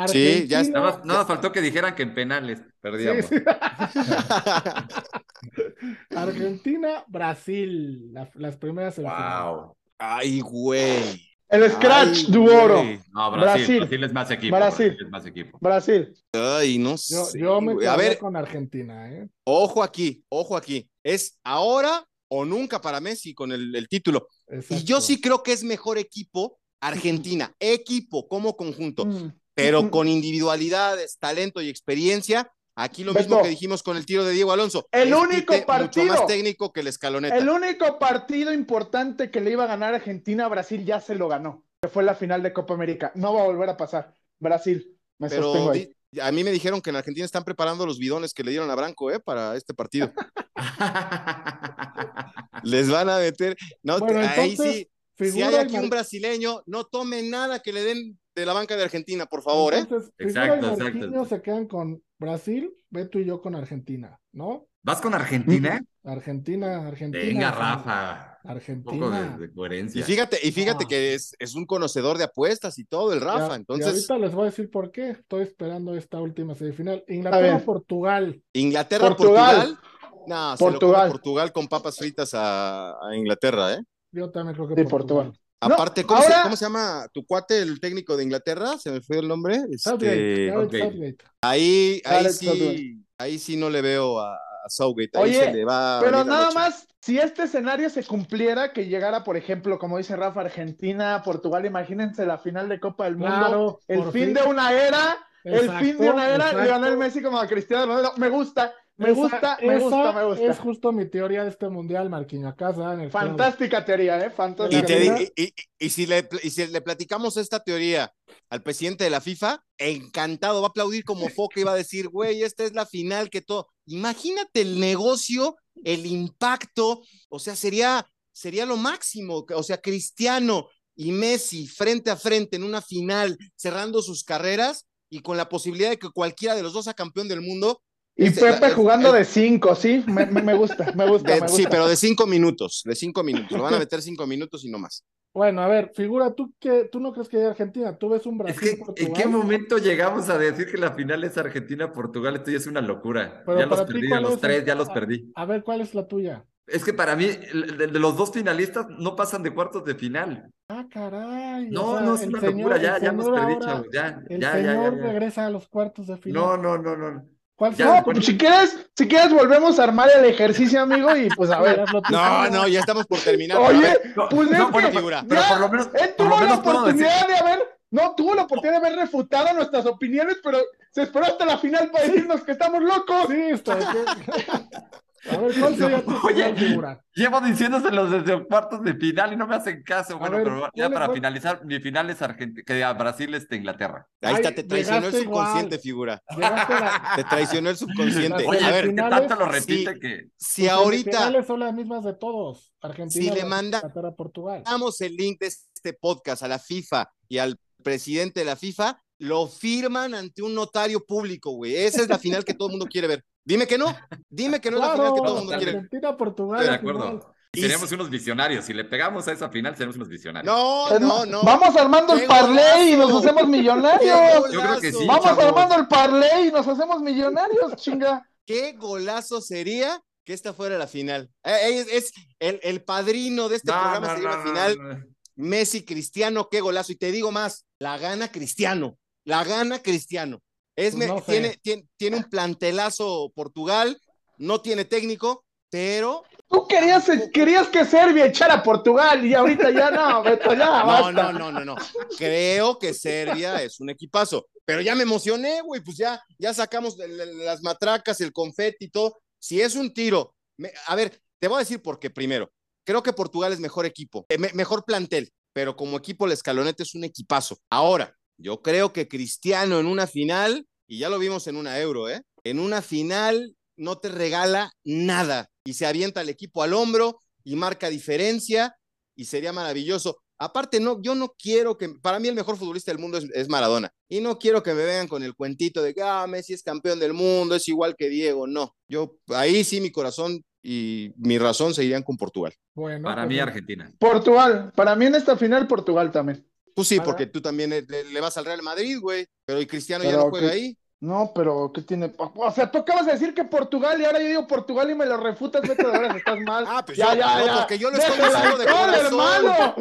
Sí, ya Argentina- Nada más, nada más faltó que dijeran que en penales perdíamos. Sí, sí. Argentina, Brasil, la- las primeras semifinales. Wow. Ay, güey. El Scratch Ay, du oro. güey. No, Brasil, Brasil. Brasil. es más equipo. Brasil. Brasil es más equipo. Brasil. Ay, no Yo, sé. yo me. A ver, con Argentina, ¿eh? ojo aquí, ojo aquí. Es ahora o nunca para Messi con el, el título. Y yo sí creo que es mejor equipo Argentina, equipo como conjunto, Mm. pero Mm. con individualidades, talento y experiencia. Aquí lo mismo Beto. que dijimos con el tiro de Diego Alonso. El Es único partido. Mucho más técnico que el escaloneta. El único partido importante que le iba a ganar Argentina a Brasil ya se lo ganó, que fue la final de Copa América. No va a volver a pasar. Brasil, me sostengo Pero ahí. di- a mí me dijeron que en Argentina están preparando los bidones que le dieron a Branco, ¿eh? Para este partido. Les van a meter. No, Bueno, ahí entonces, sí. Si hay aquí mar- un brasileño, no tome nada que le den de la banca de Argentina, por favor, ¿eh? Entonces, Exacto, y exacto. Marquinhos se quedan con Brasil, Beto y yo con Argentina, ¿no? ¿Vas con Argentina? Argentina, Argentina. Venga, Rafa. Un poco Argentina. de, de coherencia. Y fíjate, y fíjate Ah. que es, es un conocedor de apuestas y todo, el Y a- Rafa. y Entonces, ahorita les voy a decir por qué. Estoy esperando esta última semifinal. ver. Inglaterra-Portugal. Inglaterra, Portugal. Portugal. No, se lo Portugal. Portugal con papas fritas a, a Inglaterra, ¿eh? Yo también creo que Sí, Portugal. Portugal. No, Aparte, ¿cómo, se, cómo se llama tu cuate, el técnico de Inglaterra? Se me fue el nombre. Este. Southgate. ahí, ahí sí, Southgate. ahí sí no le veo a, a Southgate. Ahí Oye, se le va Pero nada más, si este escenario se cumpliera, que llegara, por ejemplo, como dice Rafa, Argentina, Portugal, imagínense la final de Copa del Mundo, Claro, el fin fin. de una era, el fin de una era, exacto. Lionel Messi como a Cristiano Ronaldo, me gusta, me Esa- gusta, me esa gusta, me gusta. Es justo mi teoría de este mundial, Marquinhos. Acá se dan el clavo. Fantástica teoría, ¿eh? Y, Fantástica. te y- y- y si le, y si le platicamos esta teoría al presidente de la FIFA, encantado, va a aplaudir como foca y va a decir, güey, esta es la final que todo. Imagínate el negocio, el impacto, o sea, sería, sería lo máximo. O sea, Cristiano y Messi frente a frente en una final, cerrando sus carreras y con la posibilidad de que cualquiera de los dos sea campeón del mundo. Y Este, Pepe jugando el- de cinco, sí, me, me- gusta, me gusta, de- me sí, pero de cinco minutos, de cinco minutos. Lo van a meter cinco minutos y no más. Bueno, a ver, figura, ¿tú qué, tú no crees que haya Argentina? ¿Tú ves un Es Brasil, que, ¿en qué momento llegamos a decir que la final es Argentina-Portugal? Esto ya es una locura. Pero ya los perdí, a ¿cuál los es? tres ya los perdí. A ver, ¿cuál es la tuya? Es que para mí, el- de, de los dos finalistas no pasan de cuartos de final. Ah, caray. o No, sea, no, es una señor- locura, ya, ya los señor perdí, ahora- chavos. Ya, El ya, ya, ya, señor ya. regresa a los cuartos de final. No, no, no, no. ¿Cuál Ya, será No, pues si quieres, si quieres volvemos a armar el ejercicio, amigo, y pues a ver. No, no, ya estamos por terminar. Oye, No, pues no, es bueno, que figura. pero por lo menos, él por tuvo la oportunidad de haber, no, tuvo la oportunidad de haber refutado nuestras opiniones, pero se esperó hasta la final para decirnos que estamos locos. Sí, está bien. A ver, ¿cuál sería tu Oye, figura? Llevo diciéndoselos desde cuartos de final y no me hacen caso. Bueno, ver, pero ya ¿cuál es- para finalizar, mi final es Argentina, que a Brasil este Inglaterra. Ahí Ay, está, te traicionó el subconsciente, igual. figura. La- Te traicionó el subconsciente. Oye, a ver, es finales, tanto lo repite sí. que. si ahorita semifinales son las mismas de todos. Argentina, Si le manda- Inglaterra, Portugal. damos el link de este podcast a la FIFA y al presidente de la FIFA, lo firman ante un notario público, güey. Esa es la final que todo el mundo quiere ver. Dime que no. Dime que no es la final que todo el mundo quiere. Argentina, Portugal. Estoy de acuerdo. final. Y Seremos si- unos visionarios. Si le pegamos a esa final, seremos unos visionarios. No, no, no. Vamos armando el ¡Qué parlay y nos hacemos ¡Qué millonarios. Yo creo que sí. Vamos chavos. armando el parlay y nos hacemos millonarios, chinga. Qué golazo sería que esta fuera la final. Eh, Es, es el, el padrino de este No, programa no, sería no, la no, final. no. Messi, Cristiano, qué golazo. Y te digo más, la gana Cristiano, la gana Cristiano. Es, Pues no tiene, tiene, tiene un plantelazo Portugal, no tiene técnico, pero Tú querías, querías que Serbia echara a Portugal y ahorita ya no, Beto, ya no, basta. no, no, no, no. Creo que Serbia es un equipazo, pero ya me emocioné, güey, pues ya, ya sacamos las matracas, el confeti y todo. Si es un tiro, me- a ver, te voy a decir por qué primero. Creo que Portugal es mejor equipo, eh, me- mejor plantel, pero como equipo el escalonete es un equipazo. Ahora, yo creo que Cristiano en una final, y ya lo vimos en una euro, ¿eh? En una final no te regala nada y se avienta el equipo al hombro y marca diferencia y sería maravilloso. Aparte, no, yo no quiero que, para mí el mejor futbolista del mundo es, es Maradona y no quiero que me vengan con el cuentito de que, ah, Messi es campeón del mundo, es igual que Diego, no. Yo, ahí sí mi corazón y mi razón se irían con Portugal. Bueno, Para pues, mí, Argentina. Portugal, para mí en esta final Portugal también. Tú sí, Para- porque tú también le, le vas al Real Madrid, güey, pero y Cristiano ya no juega que- ahí. No, pero ¿qué tiene? O sea, tú acabas de decir que Portugal y ahora yo digo Portugal y me lo refutas, Beto, de veras estás mal. Ah, pues ya, yo- ya, no, ya. porque yo lo estoy diciendo de corazón. hermano.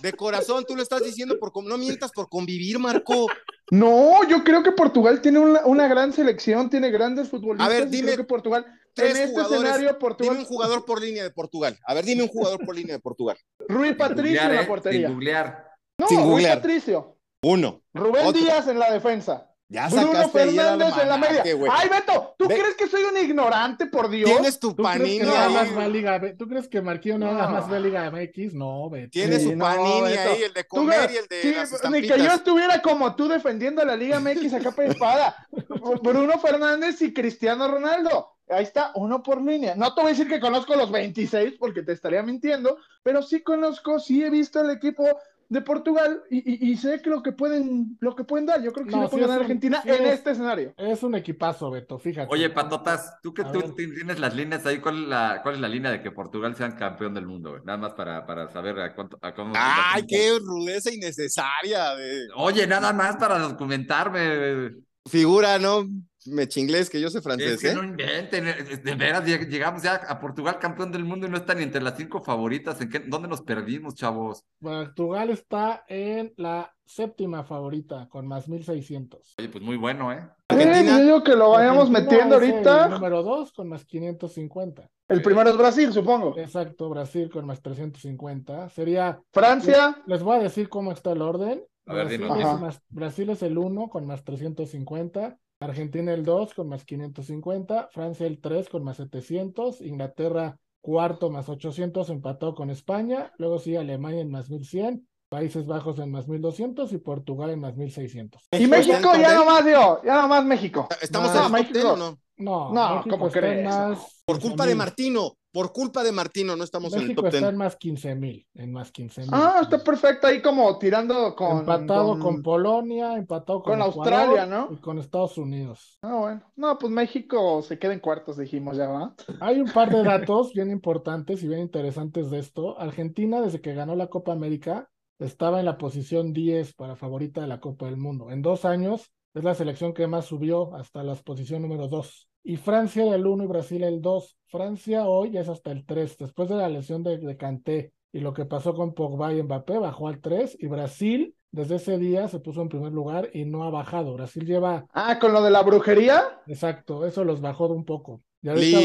De corazón, tú lo estás diciendo por no mientas por convivir, Marco. No, yo creo que Portugal tiene una, una gran selección, tiene grandes futbolistas. A ver, dime creo que Portugal, tres en este escenario, Portugal. Dime un jugador por línea de Portugal. A ver, dime un jugador por línea de Portugal. Rui Patricio en la ¿eh? portería. Sin googlear. No, Sin. Patricio. Uno. Rubén Otro. Díaz en la defensa. Ya Bruno Fernández en la media. Ay, Beto, ¿tú Ve- crees que soy un ignorante, por Dios? Tienes tu ¿Tú crees que panini ahí. más va a Liga B? ¿Tú crees que Marquillo nada No. más va a Liga MX? No, Beto. Tienes Sí, su no, panini Beto. ahí, el de comer y el de sí, las ni que yo estuviera como tú defendiendo la Liga MX a capa y espada. Bruno Fernández y Cristiano Ronaldo. Ahí está, uno por línea. No te voy a decir que conozco los 26 porque te estaría mintiendo, pero sí conozco, sí he visto el equipo de Portugal y, y- y sé que lo que pueden, lo que pueden dar. Yo creo que sí No, le sí pueden a un- Argentina sí en es- este escenario. Es un equipazo, Beto, fíjate. Oye, Patotas, tú que A tú ver. tienes las líneas ahí, ¿cuál es la, cuál es la línea de que Portugal sea campeón del mundo? güey? Nada más para, para saber a cuánto, a cómo. Ay, qué rudeza innecesaria. Oye, nada más para documentarme. Figura, ¿no? Me chinglés que yo sé Es francés, que ¿eh? no inventen, eh, de veras, lleg- llegamos ya a Portugal campeón del mundo y no está ni entre las cinco favoritas. ¿En qué, ¿Dónde nos perdimos, chavos? Portugal está en la séptima favorita con más 1600. Oye, pues muy bueno, ¿eh? Argentina. yo digo que lo vayamos Argentina metiendo el ahorita. número 2 con más 550. El primero es Brasil, supongo. Exacto, Brasil con más 350. Sería, Francia, les voy a decir cómo está el orden. A ver, Brasil, dinos. es más- Brasil es el 1 con más 350. Argentina el 2 con más 550. Francia el 3 con más 700. Inglaterra cuarto más 800 empatado con España. Luego sigue Alemania en más 1100. Países Bajos en más 1200 y Portugal en más 1600. y ¿México ya 10? nomás dio, ya nomás México. ¿Estamos No, en el top México. 10 o no? No, No, México ¿cómo crees? más Por culpa de 15,000. Martino, por culpa de Martino no estamos en el México top 10. está en más 15 mil, en más 15 mil. Ah, está perfecto ahí como tirando con. empatado con, Polonia, empatado con, con Ecuador Australia, ¿no? Y con Estados Unidos. Ah, bueno. No, pues México se queda en cuartos, dijimos ya, ¿va? Hay un par de datos bien importantes y bien interesantes de esto. Argentina, desde que ganó la Copa América, estaba en la posición 10 para favorita de la Copa del Mundo. En dos años es la selección que más subió hasta la posición número 2. Y Francia era el 1 y Brasil el 2. Francia hoy ya es hasta el 3. Después de la lesión de, de Kanté y lo que pasó con Pogba y Mbappé, bajó al 3. Y Brasil, desde ese día, se puso en primer lugar y no ha bajado. Brasil lleva, Ah, con lo de la brujería. exacto, eso los bajó de un poco. Y ahorita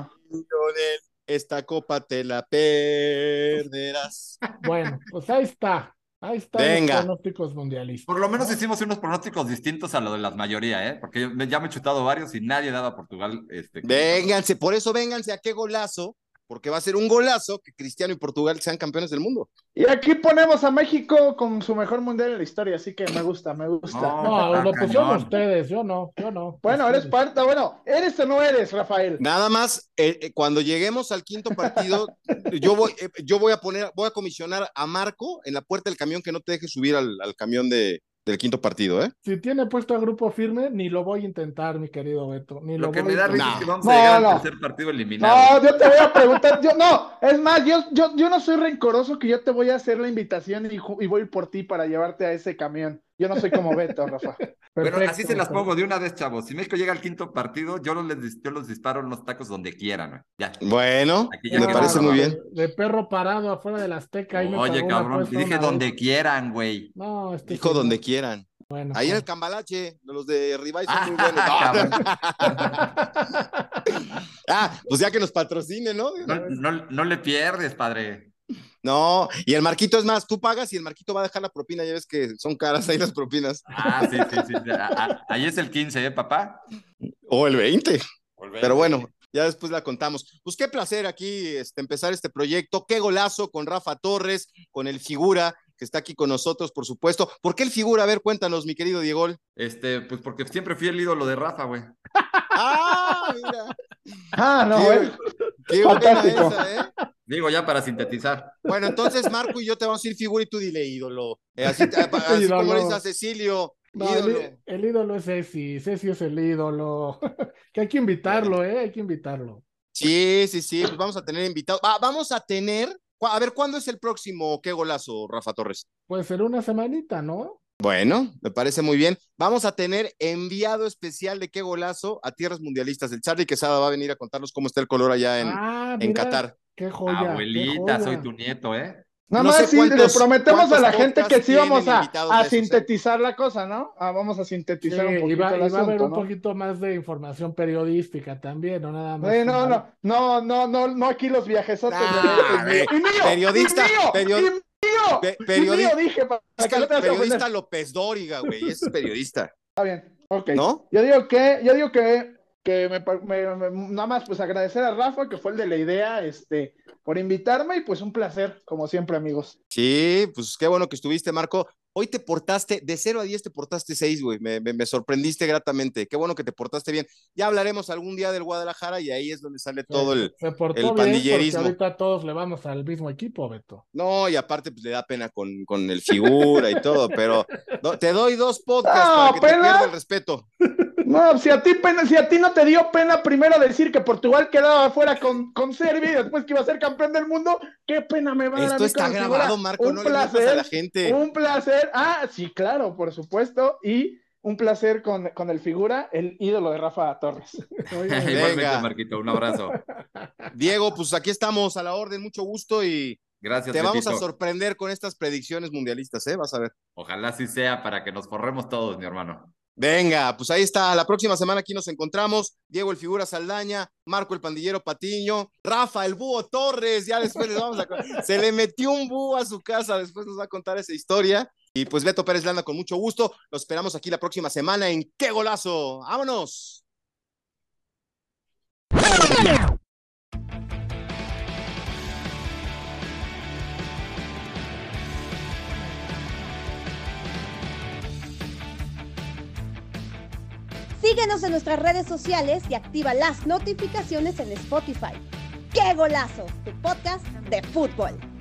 Ah. Esta copa te la perderás. Bueno, pues ahí está. Ahí están Venga. los pronósticos mundialistas. Por lo menos ¿no? hicimos unos pronósticos distintos a lo de la mayoría, ¿eh? Porque yo ya me he chutado varios y nadie daba a Portugal. Este, Vénganse, por eso vénganse a qué golazo, porque va a ser un golazo que Cristiano y Portugal sean campeones del mundo. Y aquí ponemos a México con su mejor mundial en la historia, así que me gusta, me gusta. No, No, lo pusieron ustedes, yo no, yo no. Bueno, eres parte, bueno, ¿eres o no eres, Rafael? Nada más, eh, eh, cuando lleguemos al quinto partido, yo voy, eh, yo voy a poner, voy a comisionar a Marco en la puerta del camión que no te deje subir al, al camión de, del quinto partido, ¿eh? Si tiene puesto a grupo firme, ni lo voy a intentar, mi querido Beto. Ni lo, Lo que voy me da risa No. es que vamos No, a llegar no. al tercer partido eliminado. No, yo te voy a preguntar, yo no, es más, yo, yo, yo no soy rencoroso que yo te voy a hacer la invitación y voy por ti para llevarte a ese camión. Yo no soy como Beto, Rafa. Bueno, Perfecto, así se las pongo de una vez, chavos. Si México llega al quinto partido, yo los, les- yo los disparo en los tacos donde quieran. güey. Ya. Bueno, Aquí ya me parece muy bien. De perro parado afuera de la Azteca. ahí Oye, cabrón, dije donde vez. quieran, güey. No, este Dijo sí, donde quieran. Bueno, Ahí en el pues. Cambalache, los de Ribay son Ah, muy buenos. ah, pues ya que nos patrocine, ¿no? No, no- no le pierdes, padre. No, y el Marquito es más, tú pagas y el Marquito va a dejar la propina, ya ves que son caras ahí las propinas. Ah, sí, sí, sí. A- ahí es el 15, ¿eh, papá? O el 20. Volver. Pero bueno, ya después la contamos. Pues qué placer aquí este, empezar este proyecto. Qué golazo con Rafa Torres, con el figura que está aquí con nosotros, por supuesto. ¿Por qué el figura? A ver, cuéntanos, mi querido Diego. Este, pues porque siempre fui el ídolo de Rafa, güey. Ah, mira. Ah, no, Qué, qué buena Fantástico. esa, ¿eh? Digo, ya para sintetizar. Bueno, entonces Marco y yo te vamos a decir figura y tú dile ídolo. Eh, así así como Ídolo. le dices a Cecilio, No, ídolo. el ídolo es Ceci, Ceci es el ídolo. que hay que invitarlo, ¿eh? Hay que invitarlo. Sí, sí, sí, pues vamos a tener invitados. Va, vamos a tener, a ver, ¿cuándo es el próximo? ¿Qué golazo, Rafa Torres? Puede ser una semanita, ¿no? Bueno, me parece muy bien. Vamos a tener enviado especial de qué golazo a tierras mundialistas. El Charlie Quesada va a venir a contarnos cómo está el color allá en, ah, en mira, Qatar. Qué joya. qué Abuelita, soy tu nieto, ¿eh? Nada No más sí, le prometemos a la gente que sí vamos a, ¿eh? sintetizar la cosa, ¿no? Ah, vamos a Sí, sintetizar un y poquito va, el y va a haber asunto, un ¿no? poquito más de información periodística también, no nada más. Eh, no, no, no, no, no, no aquí los viajesotes Nah, y mío, y mío, periodista, y mío, period- y mío, Pe- y periodi- mío, dije, para Es que no te periodista. López Dóriga, güey. Es periodista, Está bien, ok. ¿no? Yo digo que, yo digo que, que me, pa- me- me- nada más pues agradecer a Rafa, que fue el de la idea, este, por invitarme, y pues un placer, como siempre, amigos. Sí, pues qué bueno que estuviste, Marco. Hoy te portaste, de 0 a 10 te portaste 6, güey. Me, me- me sorprendiste gratamente. Qué bueno que te portaste bien. Ya hablaremos algún día del Guadalajara y ahí es donde sale todo el. Se portó el bien pandillerismo. porque ahorita todos le vamos al mismo equipo, Beto. No, y aparte, pues le da pena con, con el figura y todo, pero no, te doy dos podcasts No, para que te pierda el respeto. No, si a ti pena, si a ti no te dio pena primero decir que Portugal quedaba fuera con, con Serbia y después que iba a ser campeón del mundo, qué pena me va a dar a Esto mí está grabado, Marco, Un no le mientas a placer, la gente. Un placer. Ah, sí, claro, por supuesto. Y un placer con, con el figura, el ídolo de Rafa Torres. Igualmente, Venga. Marquito, un abrazo. Diego, pues aquí estamos a la orden, mucho gusto y Gracias, te vamos a sorprender con estas predicciones mundialistas, ¿eh? Vas a ver. Ojalá así sea para que nos forremos todos, mi hermano. Venga, pues ahí está. La próxima semana aquí nos encontramos. Diego el Figura Saldaña, Marco el Pandillero Patiño, Rafa el Búho Torres. Ya después les vamos a. Se le metió un búho a su casa. Después nos va a contar esa historia. Y pues Beto Pérez Landa con mucho gusto. Lo esperamos aquí la próxima semana en ¡Qué golazo! ¡Vámonos! Síguenos en nuestras redes sociales y activa las notificaciones en Spotify. ¡Qué golazo! Tu podcast de fútbol.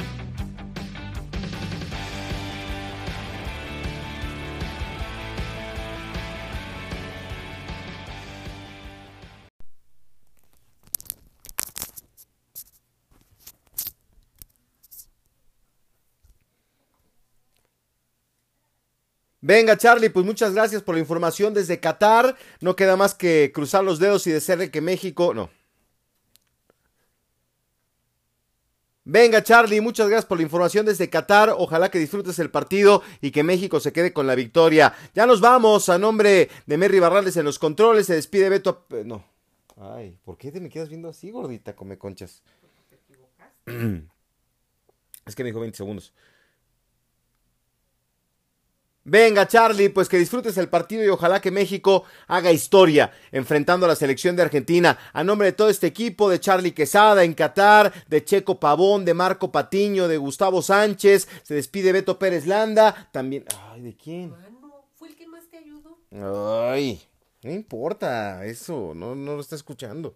Venga, Charlie, pues muchas gracias por la información desde Qatar. No queda más que cruzar los dedos y desearle que México. No. Venga, Charlie, muchas gracias por la información desde Qatar. Ojalá que disfrutes el partido y que México se quede con la victoria. Ya nos vamos. A nombre de Merry Barrales en los controles, se despide Beto. Eh, no. Ay, ¿por qué te me quedas viendo así, gordita? Come conchas. Es que me dijo 20 segundos. Venga, Charlie, pues que disfrutes el partido y ojalá que México haga historia enfrentando a la selección de Argentina. A nombre de todo este equipo, de Charlie Quesada en Qatar, de Checo Pavón, de Marco Patiño, de Gustavo Sánchez, se despide Beto Pérez Landa, también... Ay, ¿de quién? fue el que más te ayudó. Ay, no importa, eso, no, no lo está escuchando.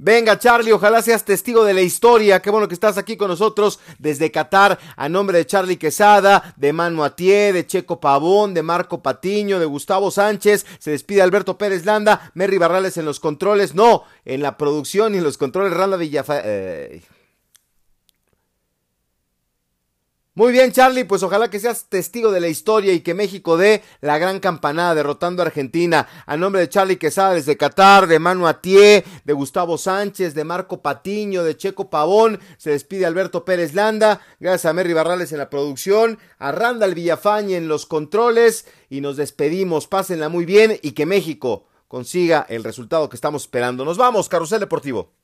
Venga, Charlie, ojalá seas testigo de la historia. Qué bueno que estás aquí con nosotros desde Qatar. A nombre de Charlie Quesada, de Manu Atié, de Checo Pavón, de Marco Patiño, de Gustavo Sánchez. Se despide Alberto Pérez Landa, Merry Barrales en los controles. No, en la producción y en los controles, Randa Villafa. Eh, Muy bien, Charlie, pues ojalá que seas testigo de la historia y que México dé la gran campanada derrotando a Argentina. A nombre de Charlie Quesada desde Qatar, de Manu Atié, de Gustavo Sánchez, de Marco Patiño, de Checo Pavón, se despide Alberto Pérez Landa. Gracias a Merry Barrales en la producción, a Randall Villafañe en los controles y nos despedimos. Pásenla muy bien y que México consiga el resultado que estamos esperando. Nos vamos, Carrusel Deportivo.